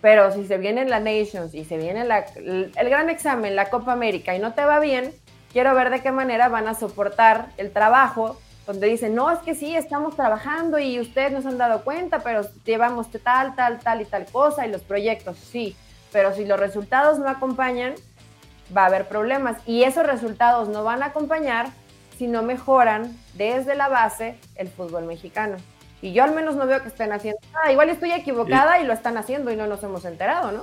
Pero si se viene la Nations y se viene el, el gran examen, la Copa América, y no te va bien, quiero ver de qué manera van a soportar el trabajo, donde dicen, no, es que sí, estamos trabajando y ustedes no se han dado cuenta, pero llevamos tal, tal, tal y tal cosa, y los proyectos, sí, pero si los resultados no acompañan, va a haber problemas y esos resultados no van a acompañar si no mejoran desde la base el fútbol mexicano. Y yo al menos no veo que estén haciendo nada. Igual estoy equivocada y, lo están haciendo y no nos hemos enterado, ¿no?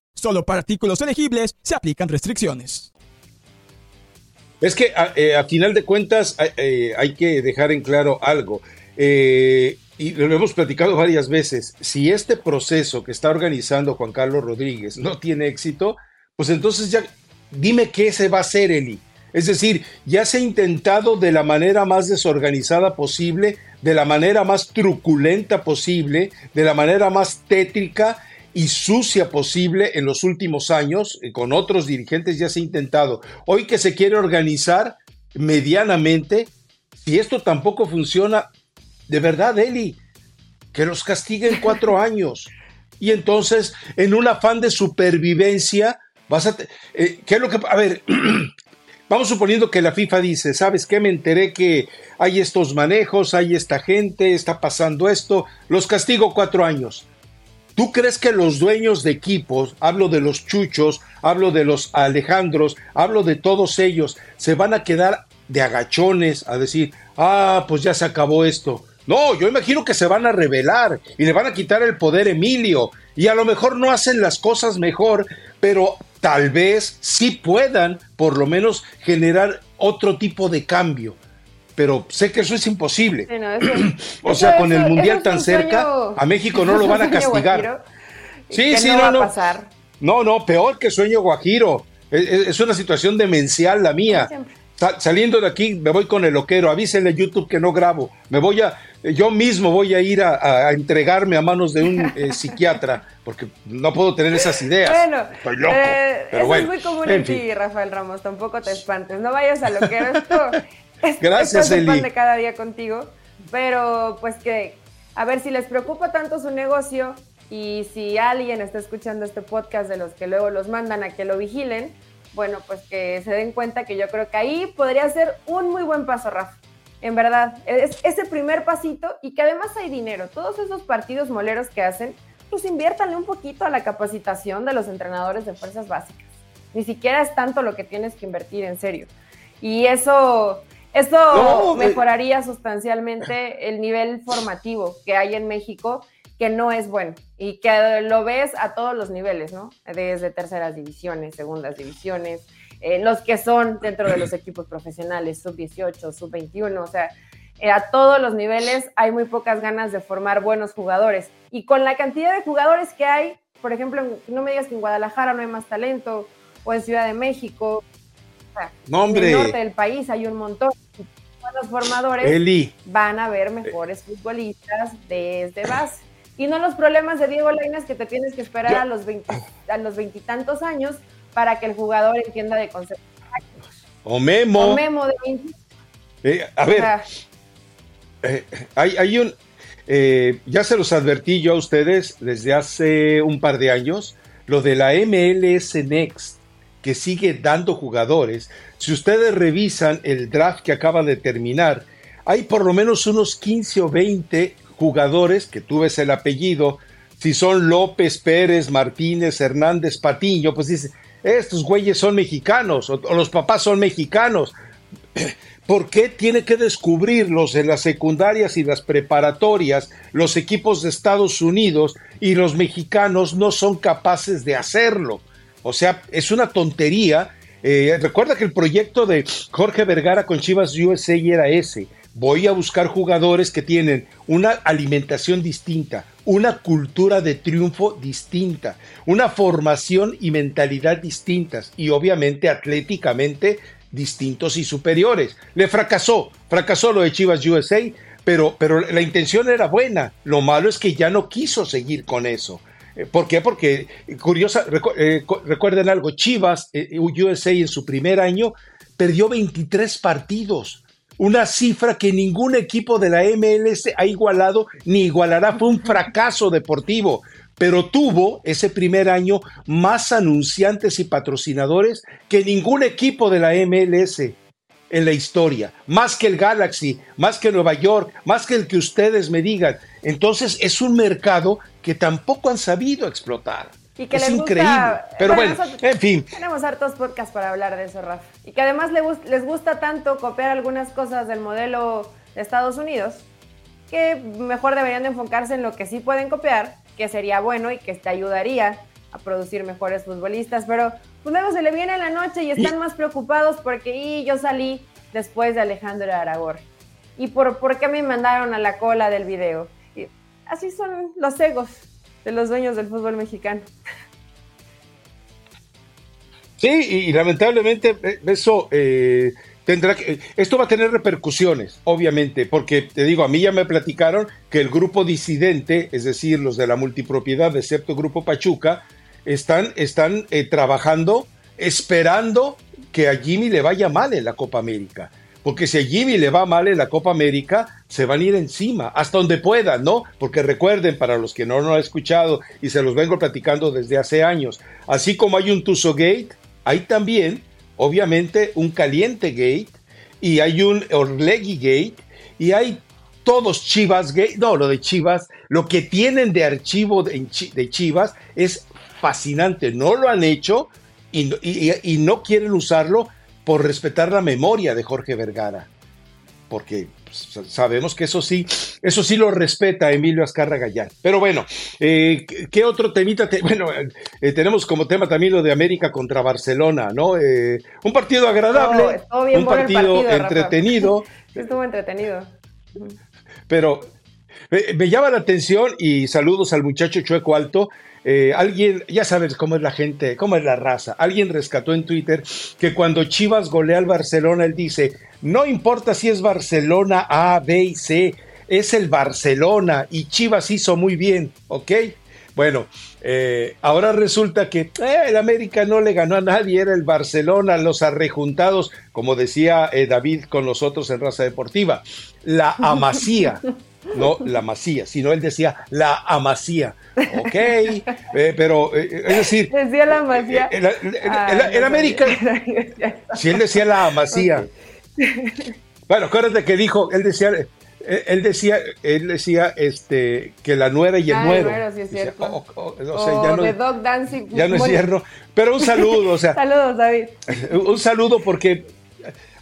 Solo para artículos elegibles se aplican restricciones. Es que a, eh, final de cuentas eh, hay que dejar en claro algo. Eh, y lo hemos platicado varias veces. Si este proceso que está organizando Juan Carlos Rodríguez no tiene éxito, pues entonces ya dime qué se va a hacer, Eli. Es decir, ya se ha intentado de la manera más desorganizada posible, de la manera más truculenta posible, de la manera más tétrica y sucia posible en los últimos años, con otros dirigentes ya se ha intentado. Hoy que se quiere organizar medianamente, si esto tampoco funciona, de verdad, Eli, que los castiguen cuatro (laughs) años. Y entonces, en un afán de supervivencia, vas a... Eh, ¿Qué es lo que... A ver, (clears throat) vamos suponiendo que la FIFA dice, ¿sabes qué? Me enteré que hay estos manejos, hay esta gente, está pasando esto, los castigo cuatro años. ¿Tú crees que los dueños de equipos, hablo de los Chuchos, hablo de los Alejandros, hablo de todos ellos, se van a quedar de agachones a decir, ah, pues ya se acabó esto? No, yo imagino que se van a rebelar y le van a quitar el poder a Emilio y a lo mejor no hacen las cosas mejor, pero tal vez sí puedan por lo menos generar otro tipo de cambio. Pero sé que eso es imposible. (clears throat) o sea, con el Mundial tan cerca, a México no lo (laughs) van a castigar. Sí, sí, no, no. No, no, peor que sueño guajiro. Es, una situación demencial la mía. saliendo de aquí, me voy con el loquero. Avísenle a YouTube que no grabo. Me voy a, yo mismo voy a ir a, entregarme a manos de un eh, (laughs) psiquiatra, porque no puedo tener esas ideas. Bueno, Estoy loco. Eh, eso es muy común en, ti, Rafael Ramos, tampoco te espantes. No vayas a lo que eres tú. Gracias, Eli. de cada día contigo, pero pues que, a ver, si les preocupa tanto su negocio y si alguien está escuchando este podcast de los que luego los mandan a que lo vigilen, bueno, pues que se den cuenta que yo creo que ahí podría ser un muy buen paso, Rafa en verdad, es ese primer pasito y que además hay dinero. Todos esos partidos moleros que hacen, pues inviértanle un poquito a la capacitación de los entrenadores de fuerzas básicas. Ni siquiera es tanto lo que tienes que invertir, en serio. Y eso, eso mejoraría sustancialmente el nivel formativo que hay en México, que no es bueno y que lo ves a todos los niveles, ¿no? Desde terceras divisiones, segundas divisiones, eh, los que son dentro de los (clears throat) equipos profesionales, sub-18, sub-21, o sea, eh, a todos los niveles hay muy pocas ganas de formar buenos jugadores. Y con la cantidad de jugadores que hay, por ejemplo, no me digas que en Guadalajara no hay más talento, o en Ciudad de México, en el norte del país hay un montón. Los formadores van a ver mejores futbolistas desde base. Y no los problemas de Diego Lainez que te tienes que esperar a los a los veintitantos años para que el jugador entienda de conceptos. O Memo. O Memo de eh, a ver, eh, hay, hay, un... Eh, ya se los advertí yo a ustedes desde hace un par de años, lo de la MLS Next, que sigue dando jugadores. Si ustedes revisan el draft que acaba de terminar, hay por lo menos unos 15 o 20 jugadores, que tú ves el apellido, si son López, Pérez, Martínez, Hernández, Patiño, pues dice, estos güeyes son mexicanos o, los papás son mexicanos. (clears throat) ¿Por qué tiene que descubrirlos en las secundarias y las preparatorias los equipos de Estados Unidos y los mexicanos no son capaces de hacerlo? O sea, es una tontería. Eh, recuerda que el proyecto de Jorge Vergara con Chivas USA era ese voy a buscar jugadores que tienen una alimentación distinta, una cultura de triunfo distinta, una formación y mentalidad distintas y obviamente atléticamente distintos y superiores. Le fracasó, fracasó lo de Chivas USA, pero, pero la intención era buena. Lo malo es que ya no quiso seguir con eso. Eh, ¿Por qué? Porque, curiosa, eh, recuerden algo, Chivas eh, USA en su primer año perdió 23 partidos una cifra que ningún equipo de la MLS ha igualado ni igualará. Fue un fracaso deportivo, pero tuvo ese primer año más anunciantes y patrocinadores que ningún equipo de la MLS en la historia, más que el Galaxy, más que Nueva York, más que el que ustedes me digan. Entonces es un mercado que tampoco han sabido explotar es increíble. Pero bueno, en fin. Tenemos hartos podcasts para hablar de eso, Rafa. Y que además les gusta tanto copiar algunas cosas del modelo de Estados Unidos, que mejor deberían de enfocarse en lo que sí pueden copiar, que sería bueno y que te ayudaría a producir mejores futbolistas. Pero pues luego se le viene la noche y están más preocupados porque y yo salí después de Alejandro Aragón. Y por, por qué me mandaron a la cola del video. Así son los egos de los dueños del fútbol mexicano. Sí, y, lamentablemente eh, eso eh, tendrá que, esto va a tener repercusiones, obviamente, porque te digo, a mí ya me platicaron que el grupo disidente, es decir, los de la multipropiedad, excepto Grupo Pachuca, están, están eh, trabajando, esperando que a Jimmy le vaya mal en la Copa América porque si a Jimmy le va mal en la Copa América, se van a ir encima, hasta donde puedan, ¿no? Porque recuerden, para los que no lo han escuchado y se los vengo platicando desde hace años, así como hay un Tuso Gate, hay también obviamente, un Caliente Gate y hay un Orlegui Gate y hay todos Chivas Gate. No, lo de Chivas, lo que tienen de archivo de, Chivas es fascinante. No lo han hecho y no quieren usarlo por respetar la memoria de Jorge Vergara. Porque pues, sabemos que eso sí, eso sí lo respeta Emilio Azcarra Gallán. Pero bueno, eh, ¿qué otro temita? (laughs) bueno, eh, tenemos como tema también lo de América contra Barcelona, ¿no? Eh, un partido agradable, un partido, entretenido. (laughs) estuvo entretenido. Pero me llama la atención y saludos al muchacho Chueco Alto. alguien, ya sabes cómo es la gente, cómo es la raza. Alguien rescató en Twitter que cuando Chivas golea al Barcelona, él dice: no importa si es Barcelona A, B y C, es el Barcelona y Chivas hizo muy bien, ¿ok? Bueno, eh, ahora resulta que eh, el América no le ganó a nadie, era el Barcelona, los arrejuntados, como decía eh, David con nosotros en Raza Deportiva, la amasía, (laughs) no la masía, sino él decía la amasía, ok, pero es decir... Decía la amasía. El, América, si él decía la amasía. Bueno, acuérdate que dijo, él decía, eh, él decía, él decía este, que la nuera y el ah, nuero. sí es cierto. O, o, ya no, Dog Dancing. Ya no es cierto. Pero un saludo, o sea. (laughs) Saludos, David. (laughs) Un saludo porque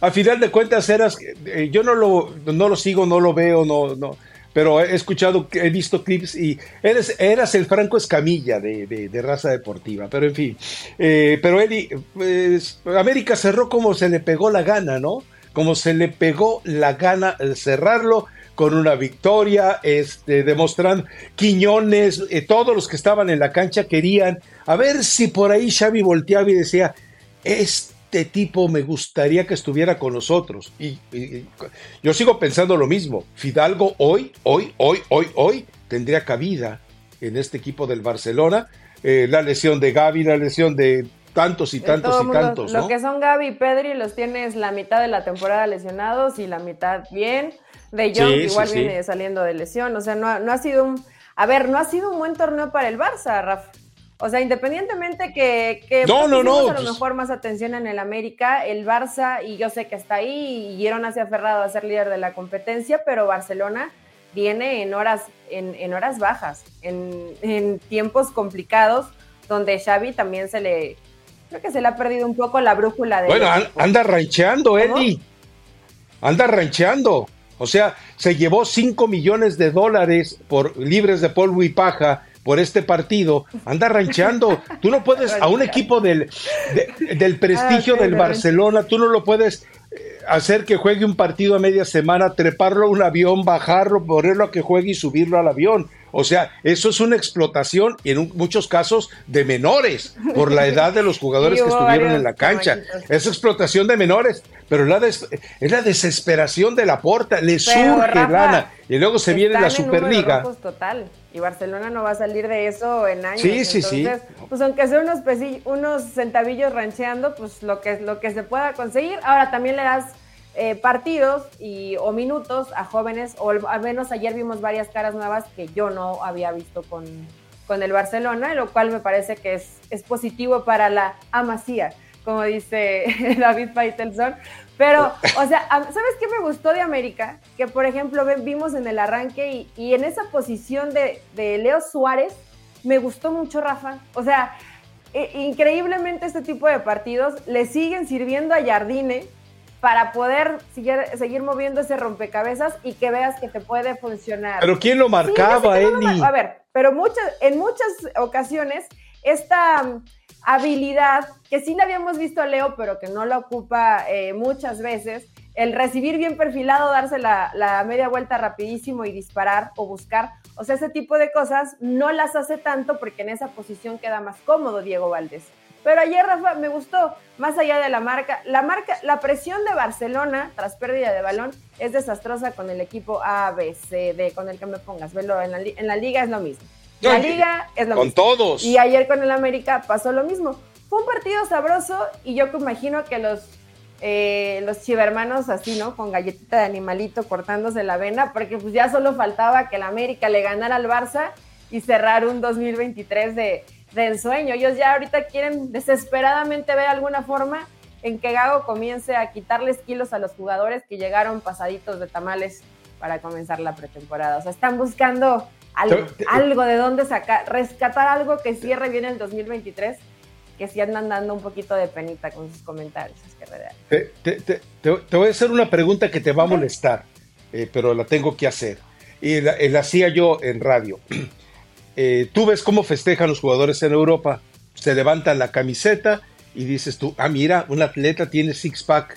a final de cuentas eras, eh, yo no lo, no lo sigo, no lo veo, no, no, pero he escuchado, he visto clips y eres, eras el Franco Escamilla de, de, raza deportiva, pero en fin. Eh, pero Eli, pues, América cerró como se le pegó la gana, ¿no? como se le pegó la gana cerrarlo con una victoria, este, demostrando Quiñones, eh, todos los que estaban en la cancha querían, a ver si por ahí Xavi volteaba y decía, este tipo me gustaría que estuviera con nosotros. Y, yo sigo pensando lo mismo, Fidalgo hoy, hoy, hoy, hoy, hoy tendría cabida en este equipo del Barcelona. Eh, la lesión de Gaby, la lesión de tantos y tantos y tantos. Lo que son Gaby y Pedri los tienes la mitad de la temporada lesionados y la mitad bien. De Jong igual viene saliendo de lesión. O sea, no, ha sido un. A ver, no ha sido un buen torneo para el Barça, Rafa. O sea, independientemente que, que no, no, no, a lo pues mejor más atención en el América, el Barça, y yo sé que está ahí, y Girona se ha aferrado a ser líder de la competencia, pero Barcelona viene en horas, en, en horas bajas, en, en tiempos complicados, donde Xavi también se le, Creo que se le ha perdido un poco la brújula de. Bueno, anda rancheando, Eddie. Anda rancheando. O sea, se llevó 5 millones de dólares por libres de polvo y paja por este partido. Anda rancheando. Tú no puedes, a un equipo del, del prestigio ah, del Barcelona, tú no lo puedes eh, hacer que juegue un partido a media semana, treparlo a un avión, bajarlo, ponerlo a que juegue y subirlo al avión. O sea, eso es una explotación en muchos casos de menores por la (laughs) edad de los jugadores que estuvieron en la cancha. Es explotación de menores, pero es la, desesperación de la porta, le surge lana y luego se viene la Superliga. Total. Y Barcelona no va a salir de eso en años. Sí, sí, sí. Pues aunque sea unos, unos centavillos rancheando, pues lo que, lo que se pueda conseguir. Ahora también le das eh, partidos y, o minutos a jóvenes, o al menos ayer vimos varias caras nuevas que yo no había visto con, con el Barcelona, lo cual me parece que es, es positivo para la amasía, como dice (laughs) David Faitelson. Pero, o sea, ¿sabes qué me gustó de América? Que, por ejemplo, vimos en el arranque y, en esa posición de, de, Leo Suárez, me gustó mucho Rafa. O sea, increíblemente este tipo de partidos le siguen sirviendo a Jardine para poder seguir, seguir moviendo ese rompecabezas y que veas que te puede funcionar. Pero ¿quién lo marcaba, Eli? a ver, pero muchas, en muchas ocasiones esta mm, habilidad, que sí la habíamos visto a Leo, pero que no la ocupa eh, muchas veces, el recibir bien perfilado, darse la, la, media vuelta rapidísimo y disparar o buscar, o sea, ese tipo de cosas no las hace tanto porque en esa posición queda más cómodo Diego Valdés. Pero ayer, Rafa, me gustó, más allá de la marca, la marca, la presión de Barcelona tras pérdida de balón es desastrosa con el equipo A, B, C, D, con el que me pongas. Velo, en la, en la liga es lo mismo. La liga es lo mismo. Con todos. Y ayer con el América pasó lo mismo. Fue un partido sabroso y yo imagino que los, eh, los chivermanos así, ¿no? Con galletita de animalito cortándose la vena, porque pues ya solo faltaba que el América le ganara al Barça y cerrar un 2023 de de ensueño. Ellos ya ahorita quieren desesperadamente ver alguna forma en que Gago comience a quitarles kilos a los jugadores que llegaron pasaditos de tamales para comenzar la pretemporada. O sea, están buscando algo, algo de dónde sacar, rescatar algo que cierre bien el 2023 que sí andan dando un poquito de penita con sus comentarios. te, te, te, voy a hacer una pregunta que te va a molestar, eh, pero la tengo que hacer. Y la, la hacía yo en radio. (clears throat) Eh, tú ves cómo festejan los jugadores en Europa. Se levantan la camiseta y dices tú, ah, mira, un atleta tiene six-pack.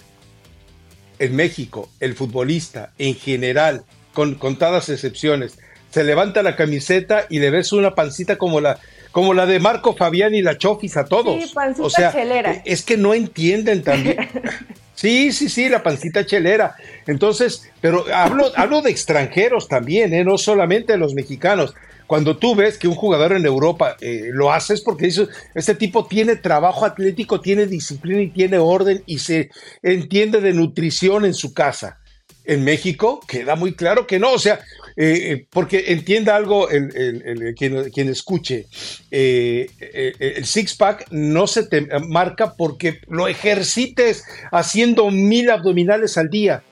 En México, el futbolista en general, con contadas excepciones, se levanta la camiseta y le ves una pancita como la, como la de Marco Fabián y la Chofis a todos. Sí, pancita o sea, chelera. Es que no entienden también. (laughs) Sí, sí, sí, la pancita chelera. Entonces, pero hablo, hablo de extranjeros también, ¿eh? no solamente de los mexicanos. Cuando tú ves que un jugador en Europa eh, lo hace es porque dice, este tipo tiene trabajo atlético, tiene disciplina y tiene orden y se entiende de nutrición en su casa. En México queda muy claro que no, o sea, eh, eh, porque entienda algo el, quien, escuche, el six-pack no se te marca porque lo ejercites haciendo mil abdominales al día.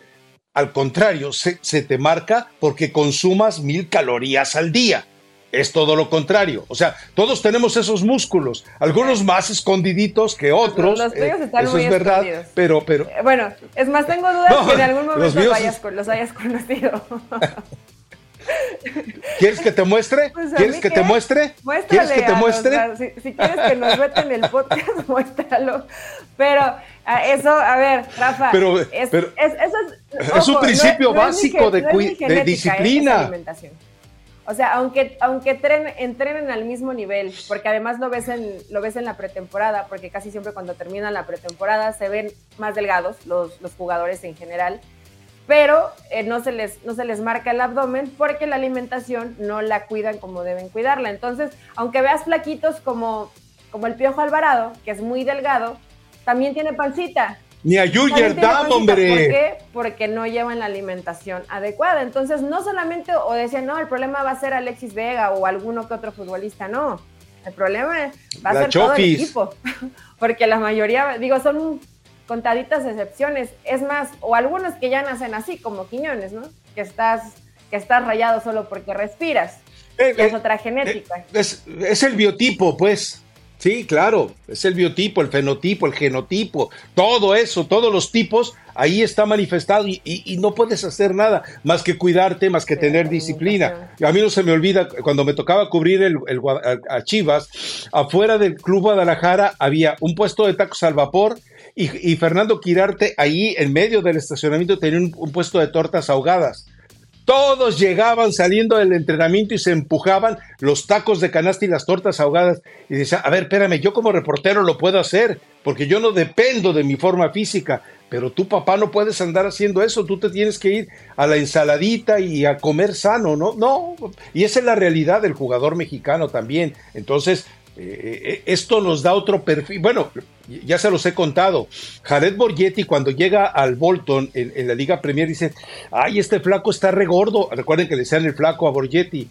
Al contrario, se, te marca porque consumas mil calorías al día es todo lo contrario. O sea, todos tenemos esos músculos, algunos más escondiditos que otros. Los, están eso es verdad, pero, pero. Bueno, es más, tengo dudas que en algún momento los hayas conocido. (laughs) ¿Quieres que te muestre? Pues ¿Quieres que te muestre? ¿Quieres que te muestre? si, quieres que nos veten el podcast, (laughs) muéstralo. Pero eso, a ver, Rafa, pero, es, es, eso es, es un principio básico de, de, disciplina. O sea, aunque, aunque entrenen al mismo nivel, porque además lo ves, en, lo ves en la pretemporada, porque casi siempre cuando terminan la pretemporada se ven más delgados los, los jugadores en general pero eh, no, se les, no se les marca el abdomen porque la alimentación no la cuidan como deben cuidarla. Entonces, aunque veas flaquitos como, como el Piojo Alvarado, que es muy delgado, también tiene pancita. Ni a Yuyer hombre. ¿Por qué? Porque no llevan la alimentación adecuada. Entonces, no solamente, o decían, no, el problema va a ser Alexis Vega o alguno que otro futbolista, no. El problema va a ser todo el equipo. (laughs) Porque la mayoría, digo, son contaditas excepciones. Es más, o algunos que ya nacen así, como Quiñones, ¿no? Que estás, que estás rayado solo porque respiras. Eh, es eh, otra genética. Eh, es, el biotipo, pues. Sí, claro, es el biotipo, el fenotipo, el genotipo, todo eso, todos los tipos, ahí está manifestado y, no puedes hacer nada más que cuidarte, más que tener disciplina. A mí no se me olvida, cuando me tocaba cubrir el, a Chivas, afuera del Club Guadalajara había un puesto de tacos al vapor y, Fernando Quirarte ahí en medio del estacionamiento tenía un, puesto de tortas ahogadas. Todos llegaban saliendo del entrenamiento y se empujaban los tacos de canasta y las tortas ahogadas. Y decía, a ver, espérame, yo como reportero lo puedo hacer, porque yo no dependo de mi forma física, pero tu papá no puedes andar haciendo eso, tú te tienes que ir a la ensaladita y a comer sano, ¿no? No, y esa es la realidad del jugador mexicano también. Entonces, eh, eh, esto nos da otro perfil. Bueno, ya se los he contado. Jared Borgetti, cuando llega al Bolton en, la Liga Premier, dice: Ay, este flaco está regordo. Recuerden que le decían el flaco a Borgetti.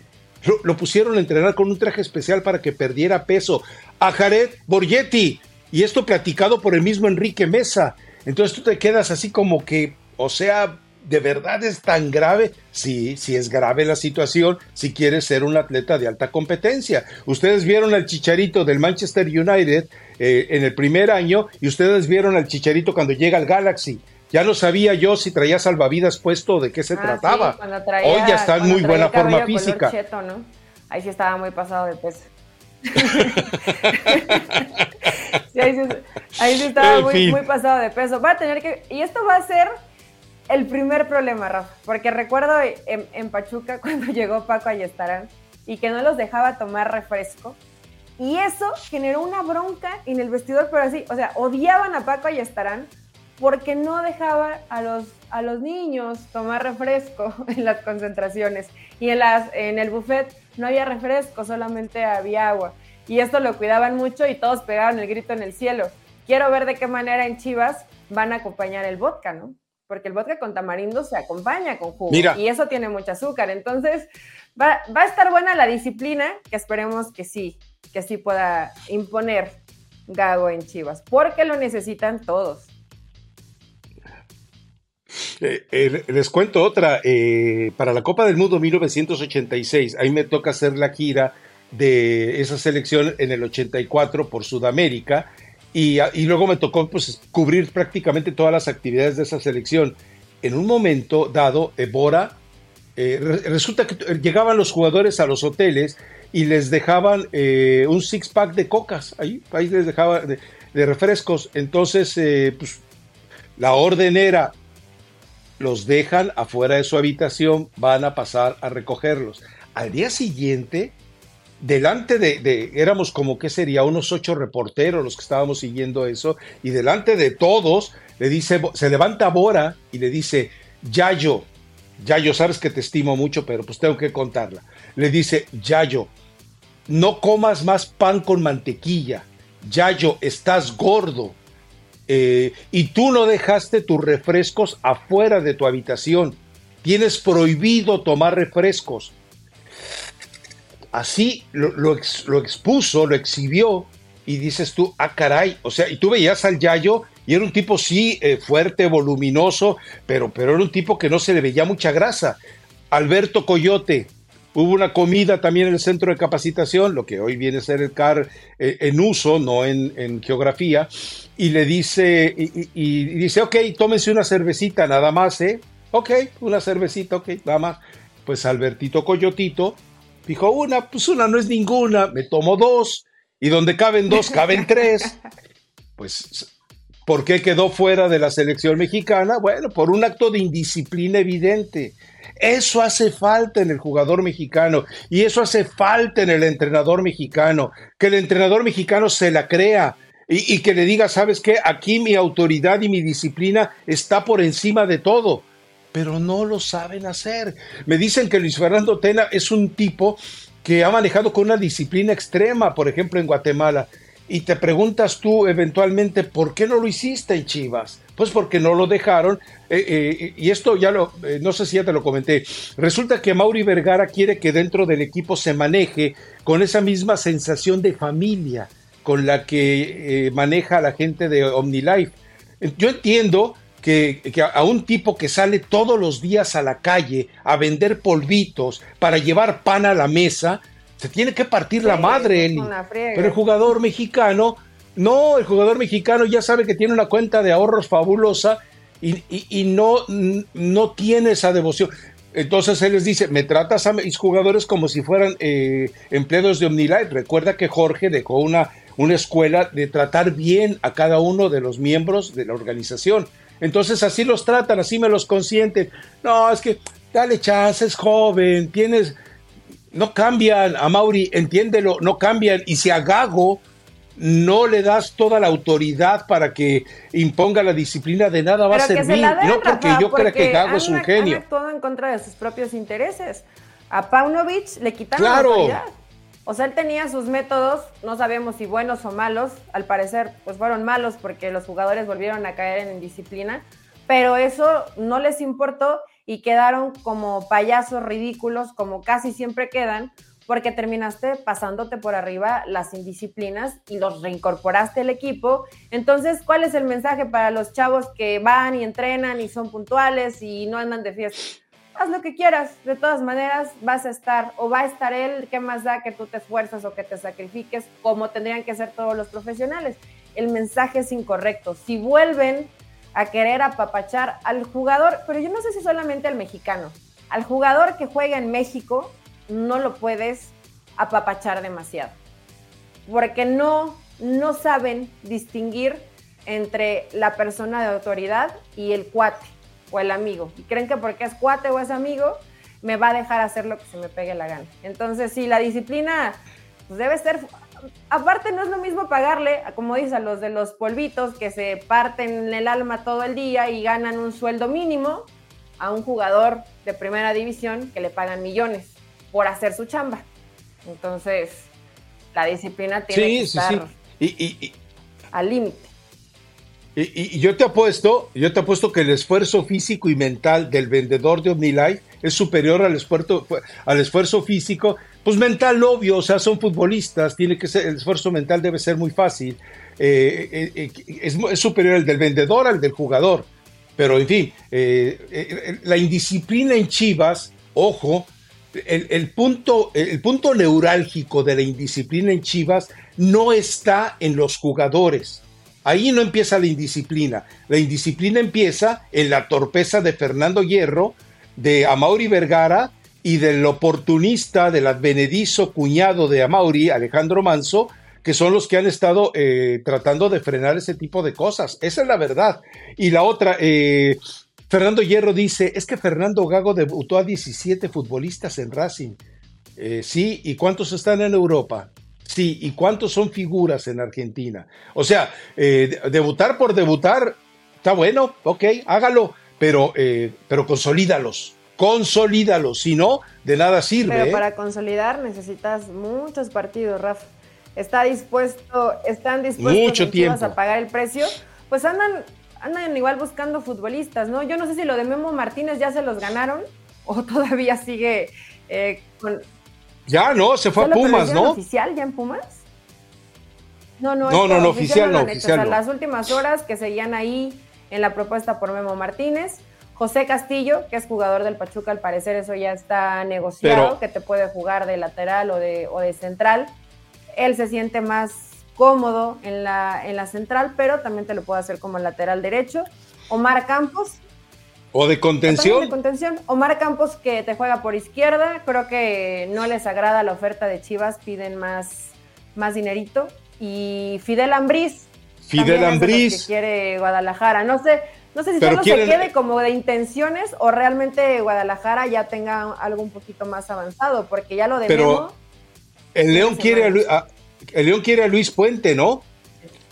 Lo, pusieron a entrenar con un traje especial para que perdiera peso. A Jared Borgetti. Y esto platicado por el mismo Enrique Mesa. Entonces tú te quedas así como que, o sea, ¿de verdad es tan grave? Sí, sí es grave la situación si quieres ser un atleta de alta competencia. Ustedes vieron al chicharito del Manchester United eh, en el primer año y ustedes vieron al chicharito cuando llega al Galaxy. Ya no sabía yo si traía salvavidas puesto o de qué se ah, trataba. Hoy ya está en muy buena forma física. Ahí sí estaba muy pasado de peso. (laughs) ahí, sí, estaba muy, muy pasado de peso. Va a tener que. Y esto va a ser el primer problema, Rafa, porque recuerdo en, Pachuca (laughs) cuando llegó Paco Ayestarán y que no los dejaba tomar refresco. Y eso generó una bronca en el vestidor, pero así, o sea, odiaban a Paco Ayestarán porque no dejaba a los, a los niños tomar refresco (laughs) en las concentraciones. Y en, las, en el buffet no había refresco, solamente había agua. Y esto lo cuidaban mucho y todos pegaban el grito en el cielo. Quiero ver de qué manera en Chivas van a acompañar el vodka, ¿no? porque el vodka con tamarindo se acompaña con jugo y eso tiene mucho azúcar. Entonces, va, va, a estar buena la disciplina que esperemos que sí, que sí pueda imponer Gago en Chivas, porque lo necesitan todos. Eh, eh, les cuento otra, eh, para la Copa del Mundo 1986, ahí me toca hacer la gira de esa selección en el 84 por Sudamérica y, luego me tocó pues, cubrir prácticamente todas las actividades de esa selección. En un momento dado, Bora, resulta que llegaban los jugadores a los hoteles y les dejaban un six-pack de cocas, ahí, ahí les dejaban de, refrescos. Entonces, pues la orden era los dejan afuera de su habitación, van a pasar a recogerlos. Al día siguiente, delante de, éramos como que sería unos ocho reporteros los que estábamos siguiendo eso, y delante de todos le dice, se levanta Bora y le dice, Yayo, Yayo, sabes que te estimo mucho, pero pues tengo que contarla. Le dice, Yayo, no comas más pan con mantequilla. Yayo, estás gordo. Eh, y tú no dejaste tus refrescos afuera de tu habitación. Tienes prohibido tomar refrescos. Así lo, expuso, lo exhibió y dices tú, ah, caray, o sea, y tú veías al Yayo y era un tipo, sí, eh, fuerte, voluminoso, pero, pero era un tipo que no se le veía mucha grasa. Alberto Coyote, Hubo una comida también en el centro de capacitación, lo que hoy viene a ser el CAR eh, en uso, no en, geografía, y le dice, y, dice, ok, tómense una cervecita nada más, ¿eh? Ok, una cervecita, ok, nada más. Pues Albertito Coyotito dijo, una, pues una no es ninguna, me tomo dos, y donde caben dos, caben tres. (laughs) Pues, ¿por qué quedó fuera de la selección mexicana? Bueno, por un acto de indisciplina evidente. Eso hace falta en el jugador mexicano y eso hace falta en el entrenador mexicano, que el entrenador mexicano se la crea y, que le diga, sabes qué, aquí mi autoridad y mi disciplina está por encima de todo, pero no lo saben hacer. Me dicen que Luis Fernando Tena es un tipo que ha manejado con una disciplina extrema, por ejemplo, en Guatemala. Y te preguntas tú eventualmente, ¿por qué no lo hiciste en Chivas? Pues porque no lo dejaron. Eh, eh, y esto ya lo, eh, no sé si ya te lo comenté. Resulta que Mauri Vergara quiere que dentro del equipo se maneje con esa misma sensación de familia con la que maneja la gente de OmniLife. Yo entiendo que, que, a un tipo que sale todos los días a la calle a vender polvitos para llevar pan a la mesa, se tiene que partir la madre, Pero el jugador mexicano no, el jugador mexicano ya sabe que tiene una cuenta de ahorros fabulosa y, no, no tiene esa devoción. Entonces él les dice, me tratas a mis jugadores como si fueran eh, empleados de OmniLife. Recuerda que Jorge dejó una, una escuela de tratar bien a cada uno de los miembros de la organización. Entonces así los tratan, así me los consienten. No, es que dale chance, es joven, tienes... No cambian, a Mauri, entiéndelo, no cambian. Y si a Gago no le das toda la autoridad para que imponga la disciplina, de nada va a servir. no porque yo creo que Gago es un genio. Han actuado en contra de sus propios intereses. A Paunovic le quitaron la autoridad. O sea, él tenía sus métodos, no sabemos si buenos o malos, al parecer pues fueron malos porque los jugadores volvieron a caer en indisciplina, pero eso no les importó y quedaron como payasos ridículos, como casi siempre quedan, porque terminaste pasándote por arriba las indisciplinas y los reincorporaste al equipo. Entonces, ¿cuál es el mensaje para los chavos que van y entrenan y son puntuales y no andan de fiesta? Haz lo que quieras, de todas maneras vas a estar o va a estar él, ¿qué más da que tú te esfuerzas o que te sacrifiques como tendrían que ser todos los profesionales? El mensaje es incorrecto. Si vuelven a querer apapachar al jugador, pero yo no sé si solamente al mexicano, al jugador que juega en México, no lo puedes apapachar demasiado, porque no, no saben distinguir entre la persona de autoridad y el cuate o el amigo. Y creen que porque es cuate o es amigo, me va a dejar hacer lo que se me pegue la gana. Entonces, sí, la disciplina pues, debe ser... Aparte, no es lo mismo pagarle, como dice, a los de los polvitos que se parten el alma todo el día y ganan un sueldo mínimo, a un jugador de primera división que le pagan millones por hacer su chamba. Entonces, la disciplina tiene que estar al límite. Y, yo te apuesto, yo te apuesto que el esfuerzo físico y mental del vendedor de OmniLife es superior al esfuerzo, al esfuerzo físico, pues mental obvio, o sea, son futbolistas, tiene que ser, el esfuerzo mental debe ser muy fácil, eh, eh, eh, es, superior al del vendedor al del jugador pero en fin, la indisciplina en Chivas, ojo, el, punto, el punto neurálgico de la indisciplina en Chivas no está en los jugadores. Ahí no empieza la indisciplina. La indisciplina empieza en la torpeza de Fernando Hierro, de Amauri Vergara y del oportunista, del advenedizo cuñado de Amauri, Alejandro Manso, que son los que han estado eh, tratando de frenar ese tipo de cosas. Esa es la verdad. Y la otra, eh, Fernando Hierro dice, es que Fernando Gago debutó a 17 futbolistas en Racing. Eh, sí, ¿y cuántos están en Europa? Sí, ¿y cuántos son figuras en Argentina? O sea, eh, debutar por debutar, está bueno, ok, hágalo, pero, eh, pero consolídalos, consolídalos, si no, de nada sirve. Pero para consolidar necesitas muchos partidos, Rafa. Está dispuesto, están dispuestos Mucho tiempo. a pagar el precio, pues andan andan igual buscando futbolistas, ¿no? Yo no sé si lo de Memo Martínez ya se los ganaron o (laughs) todavía sigue eh, con... Ya, no, se fue a Pumas, ¿no? oficial ya en Pumas? No, no, no, no, oficial, no, oficial las últimas horas que seguían ahí en la propuesta por Memo Martínez. José Castillo, que es jugador del Pachuca, al parecer eso ya está negociado, que te puede jugar de lateral o de, o de central. Él se siente más cómodo en la, en la central, pero también te lo puede hacer como lateral derecho. Omar Campos. O de contención. De contención. Omar Campos que te juega por izquierda, creo que no les agrada la oferta de Chivas, piden más, más dinerito. Y Fidel Ambriz. Fidel Ambriz. Que quiere Guadalajara. No sé, no sé si solo se quede como de intenciones o realmente Guadalajara ya tenga algo un poquito más avanzado, porque ya lo de Pero el León quiere a, el León quiere a Luis Puente, ¿no?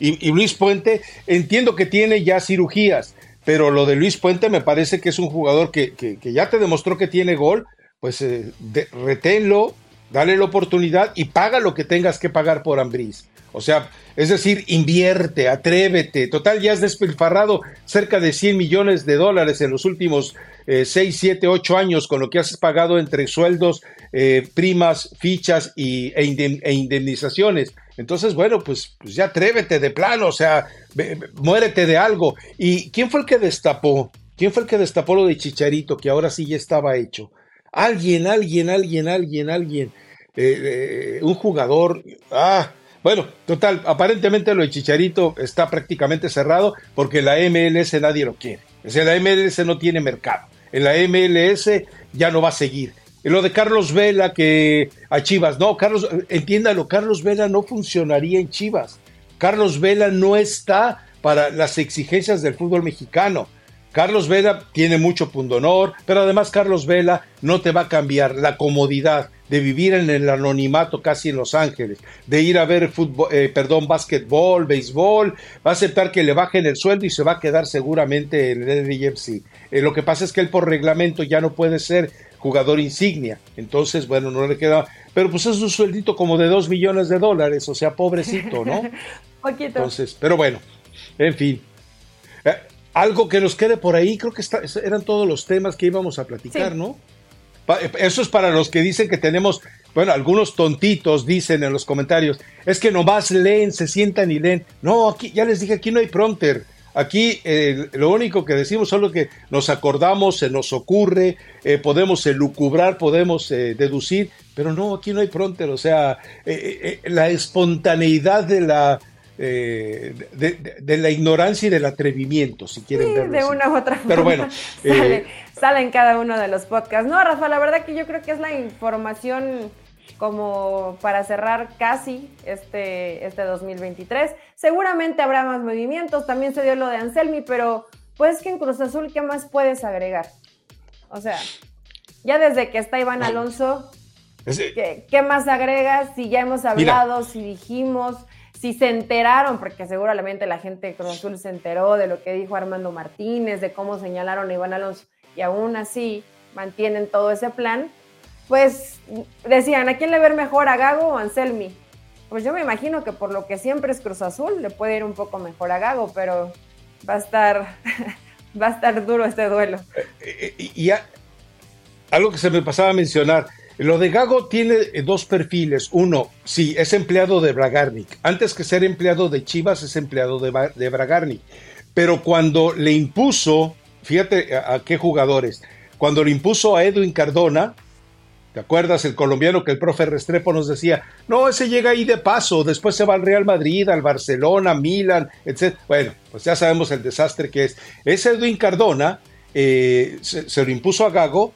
Y, Luis Puente, entiendo que tiene ya cirugías, pero lo de Luis Puente me parece que es un jugador que, ya te demostró que tiene gol, pues eh, reténlo, dale la oportunidad y paga lo que tengas que pagar por Ambriz. O sea, es decir, invierte, atrévete. Total, ya has despilfarrado cerca de 100 millones de dólares en los últimos 6, 7, 8 años con lo que has pagado entre sueldos, eh, primas, fichas y, e, e, indemnizaciones. Entonces, bueno, pues, pues, ya atrévete de plano, o sea, muérete de algo. ¿Y quién fue el que destapó? ¿Quién fue el que destapó lo de Chicharito, que ahora sí ya estaba hecho? Alguien, alguien, alguien, alguien, alguien. Eh, eh, un jugador. Ah, bueno, total, aparentemente lo de Chicharito está prácticamente cerrado porque la MLS nadie lo quiere. O sea, la MLS no tiene mercado en la MLS ya no va a seguir. Lo de Carlos Vela, que a Chivas, no, Carlos, entiéndalo, Carlos Vela no funcionaría en Chivas. Carlos Vela no está para las exigencias del fútbol mexicano. Carlos Vela tiene mucho pundonor, pero además Carlos Vela no te va a cambiar la comodidad de vivir en el anonimato casi en Los Ángeles, de ir a ver fútbol, eh, perdón, básquetbol, béisbol, va a aceptar que le bajen el sueldo y se va a quedar seguramente en el LAFC. Eh, lo que pasa es que él por reglamento ya no puede ser jugador insignia, entonces bueno, no le queda, pero pues es un sueldito como de dos millones de dólares, o sea, pobrecito, ¿no? (laughs) Poquito. Entonces, pero bueno, en fin. Eh, algo que nos quede por ahí, creo que eran todos los temas que íbamos a platicar, ¿no? Eso es para los que dicen que tenemos, bueno, algunos tontitos dicen en los comentarios, es que nomás leen, se sientan y leen. No, aquí ya les dije, aquí no hay prompter. Aquí eh, lo único que decimos solo que nos acordamos, se nos ocurre, eh, podemos elucubrar, podemos eh, deducir, pero no, aquí no hay prompter. O sea, la espontaneidad de la, de, la ignorancia y del atrevimiento, si quieren sí, de una u otra forma. Pero bueno, (laughs) sale en cada uno de los podcasts. No, Rafa, la verdad que yo creo que es la información como para cerrar casi este, este 2023. Seguramente habrá más movimientos, también se dio lo de Anselmi, pero pues que en Cruz Azul, ¿qué más puedes agregar? O sea, ya desde que está Iván Alonso, ¿qué, más agregas? Si ya hemos hablado, si dijimos, si se enteraron, porque seguramente la gente de Cruz Azul se enteró de lo que dijo Armando Martínez, de cómo señalaron a Iván Alonso y aún así mantienen todo ese plan, pues decían, ¿a quién le ver mejor, a Gago o a Anselmi? Pues yo me imagino que por lo que siempre es Cruz Azul, le puede ir un poco mejor a Gago, pero va a estar, (laughs) va a estar duro este duelo. Eh, eh, y algo que se me pasaba a mencionar, lo de Gago tiene dos perfiles. Uno, sí, es empleado de Bragarnik. Antes que ser empleado de Chivas, es empleado de Bragarnik. Pero cuando le impuso fíjate a, qué jugadores. Cuando le impuso a Edwin Cardona, ¿te acuerdas? El colombiano que el profe Restrepo nos decía, no, ese llega ahí de paso, después se va al Real Madrid, al Barcelona, Milan, etc. Bueno, pues ya sabemos el desastre que es. Ese Edwin Cardona eh, se, lo impuso a Gago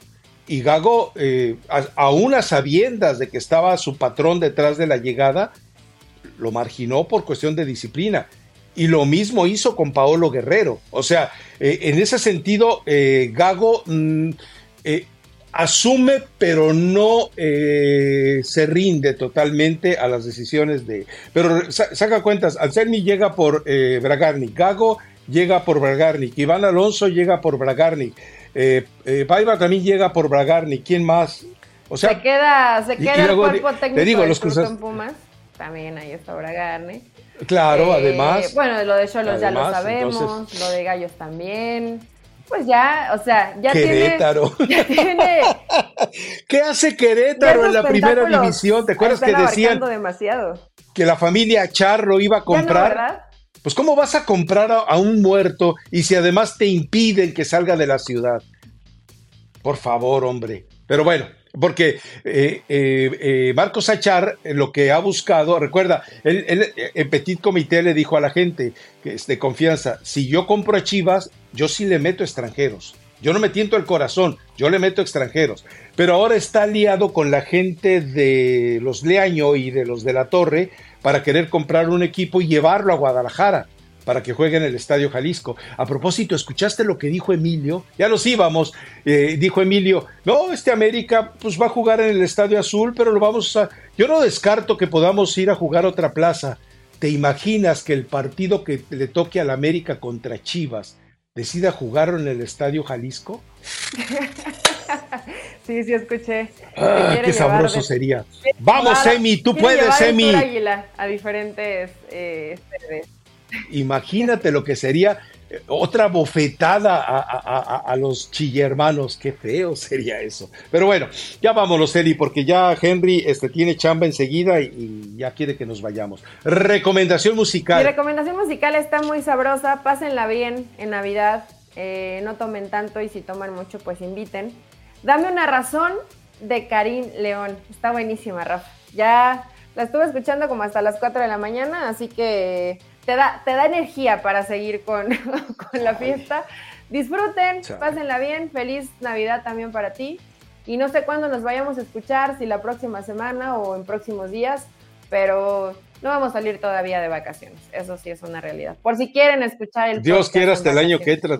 y Gago, eh, a, unas sabiendas de que estaba su patrón detrás de la llegada, lo marginó por cuestión de disciplina. Y lo mismo hizo con Paolo Guerrero. O sea, eh, en ese sentido, eh, Gago mm, asume, pero no se rinde totalmente a las decisiones de... Pero saca cuentas, Anselmi llega por Bragarnik, Gago llega por Bragarnik, Iván Alonso llega por Bragarnik, Paiva también llega por Bragarnik, ¿quién más? O sea, se queda, se queda el cuerpo técnico te digo, los Pumas, también ahí está Bragarnik. Claro, eh, además. Bueno, lo de Cholos ya lo sabemos, lo de Gallos también. Pues ya, o sea, ya Querétaro. tiene. (laughs) ¿Qué hace Querétaro en la primera división? ¿Te acuerdas que decían demasiado. que la familia Charro iba a comprar? pues ¿cómo vas a comprar a, un muerto y si además te impiden que salga de la ciudad? Por favor, hombre. Pero bueno, porque eh, eh, eh, Marcos Achar lo que ha buscado, recuerda, él, en Petit Comité le dijo a la gente que es de confianza, si yo compro a Chivas, yo sí le meto extranjeros. Yo no me tiento el corazón, yo le meto extranjeros. Pero ahora está aliado con la gente de los Leaño y de los de la Torre para querer comprar un equipo y llevarlo a Guadalajara para que juegue en el Estadio Jalisco. A propósito, ¿escuchaste lo que dijo Emilio? Ya nos íbamos, eh, dijo Emilio, no, este América pues va a jugar en el Estadio Azul, pero lo vamos a... Yo no descarto que podamos ir a jugar otra plaza. ¿Te imaginas que el partido que le toque al América contra Chivas decida jugarlo en el Estadio Jalisco? (laughs) sí, sí, escuché. Ah, qué sabroso sería. Vamos, Emi, tú puedes, Emi. A diferentes eh, Imagínate lo que sería eh, otra bofetada a, los chillermanos. Qué feo sería eso. Pero bueno, ya vámonos, Eli, porque ya Henry este, tiene chamba enseguida y, ya quiere que nos vayamos. Recomendación musical. Mi recomendación musical está muy sabrosa. Pásenla bien en Navidad. Eh, no tomen tanto y si toman mucho, pues inviten. Dame una razón de Karim León. Está buenísima, Rafa. Ya la estuve escuchando como hasta las 4 de la mañana, así que te da, te da energía para seguir con, (laughs) la fiesta. Disfruten, pásenla bien, feliz Navidad también para ti. Y no sé cuándo nos vayamos a escuchar, si la próxima semana o en próximos días, pero no vamos a salir todavía de vacaciones. Eso sí es una realidad. Por si quieren escuchar el Dios quiera hasta el año que entra.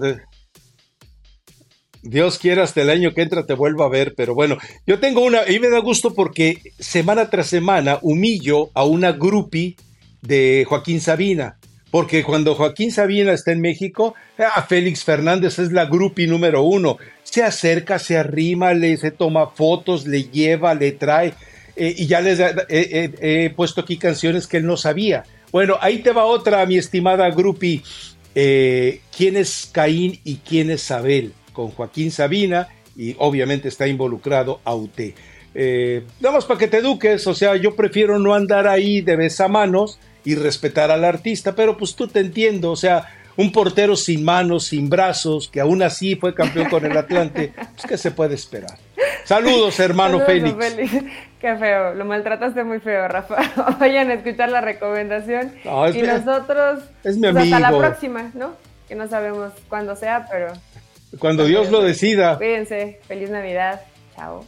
Dios quiera hasta el año que entra te vuelva a ver, pero bueno, yo tengo una, y me da gusto porque semana tras semana humillo a una grupi de Joaquín Sabina, porque cuando Joaquín Sabina está en México, ah, Félix Fernández es la grupi número uno, se acerca, se arrima, le se toma fotos, le lleva, le trae, eh, y ya les he puesto aquí canciones que él no sabía. Bueno, ahí te va otra, mi estimada grupi. Eh, ¿Quién es Caín y quién es Abel? Con Joaquín Sabina y obviamente está involucrado Aute. Eh, nada más para que te eduques, o sea, yo prefiero no andar ahí de besamanos y respetar al artista, pero pues tú te entiendo, o sea, un portero sin manos, sin brazos, que aún así fue campeón con el Atlante, pues qué se puede esperar. Saludos, hermano Félix. (laughs) Qué feo, lo maltrataste muy feo, Rafa. (laughs) Vayan a escuchar la recomendación. y nosotros, es mi amigo. Pues, hasta la próxima, ¿no? Que no sabemos cuándo sea, pero... Cuando Dios lo decida. Cuídense, feliz Navidad, chao.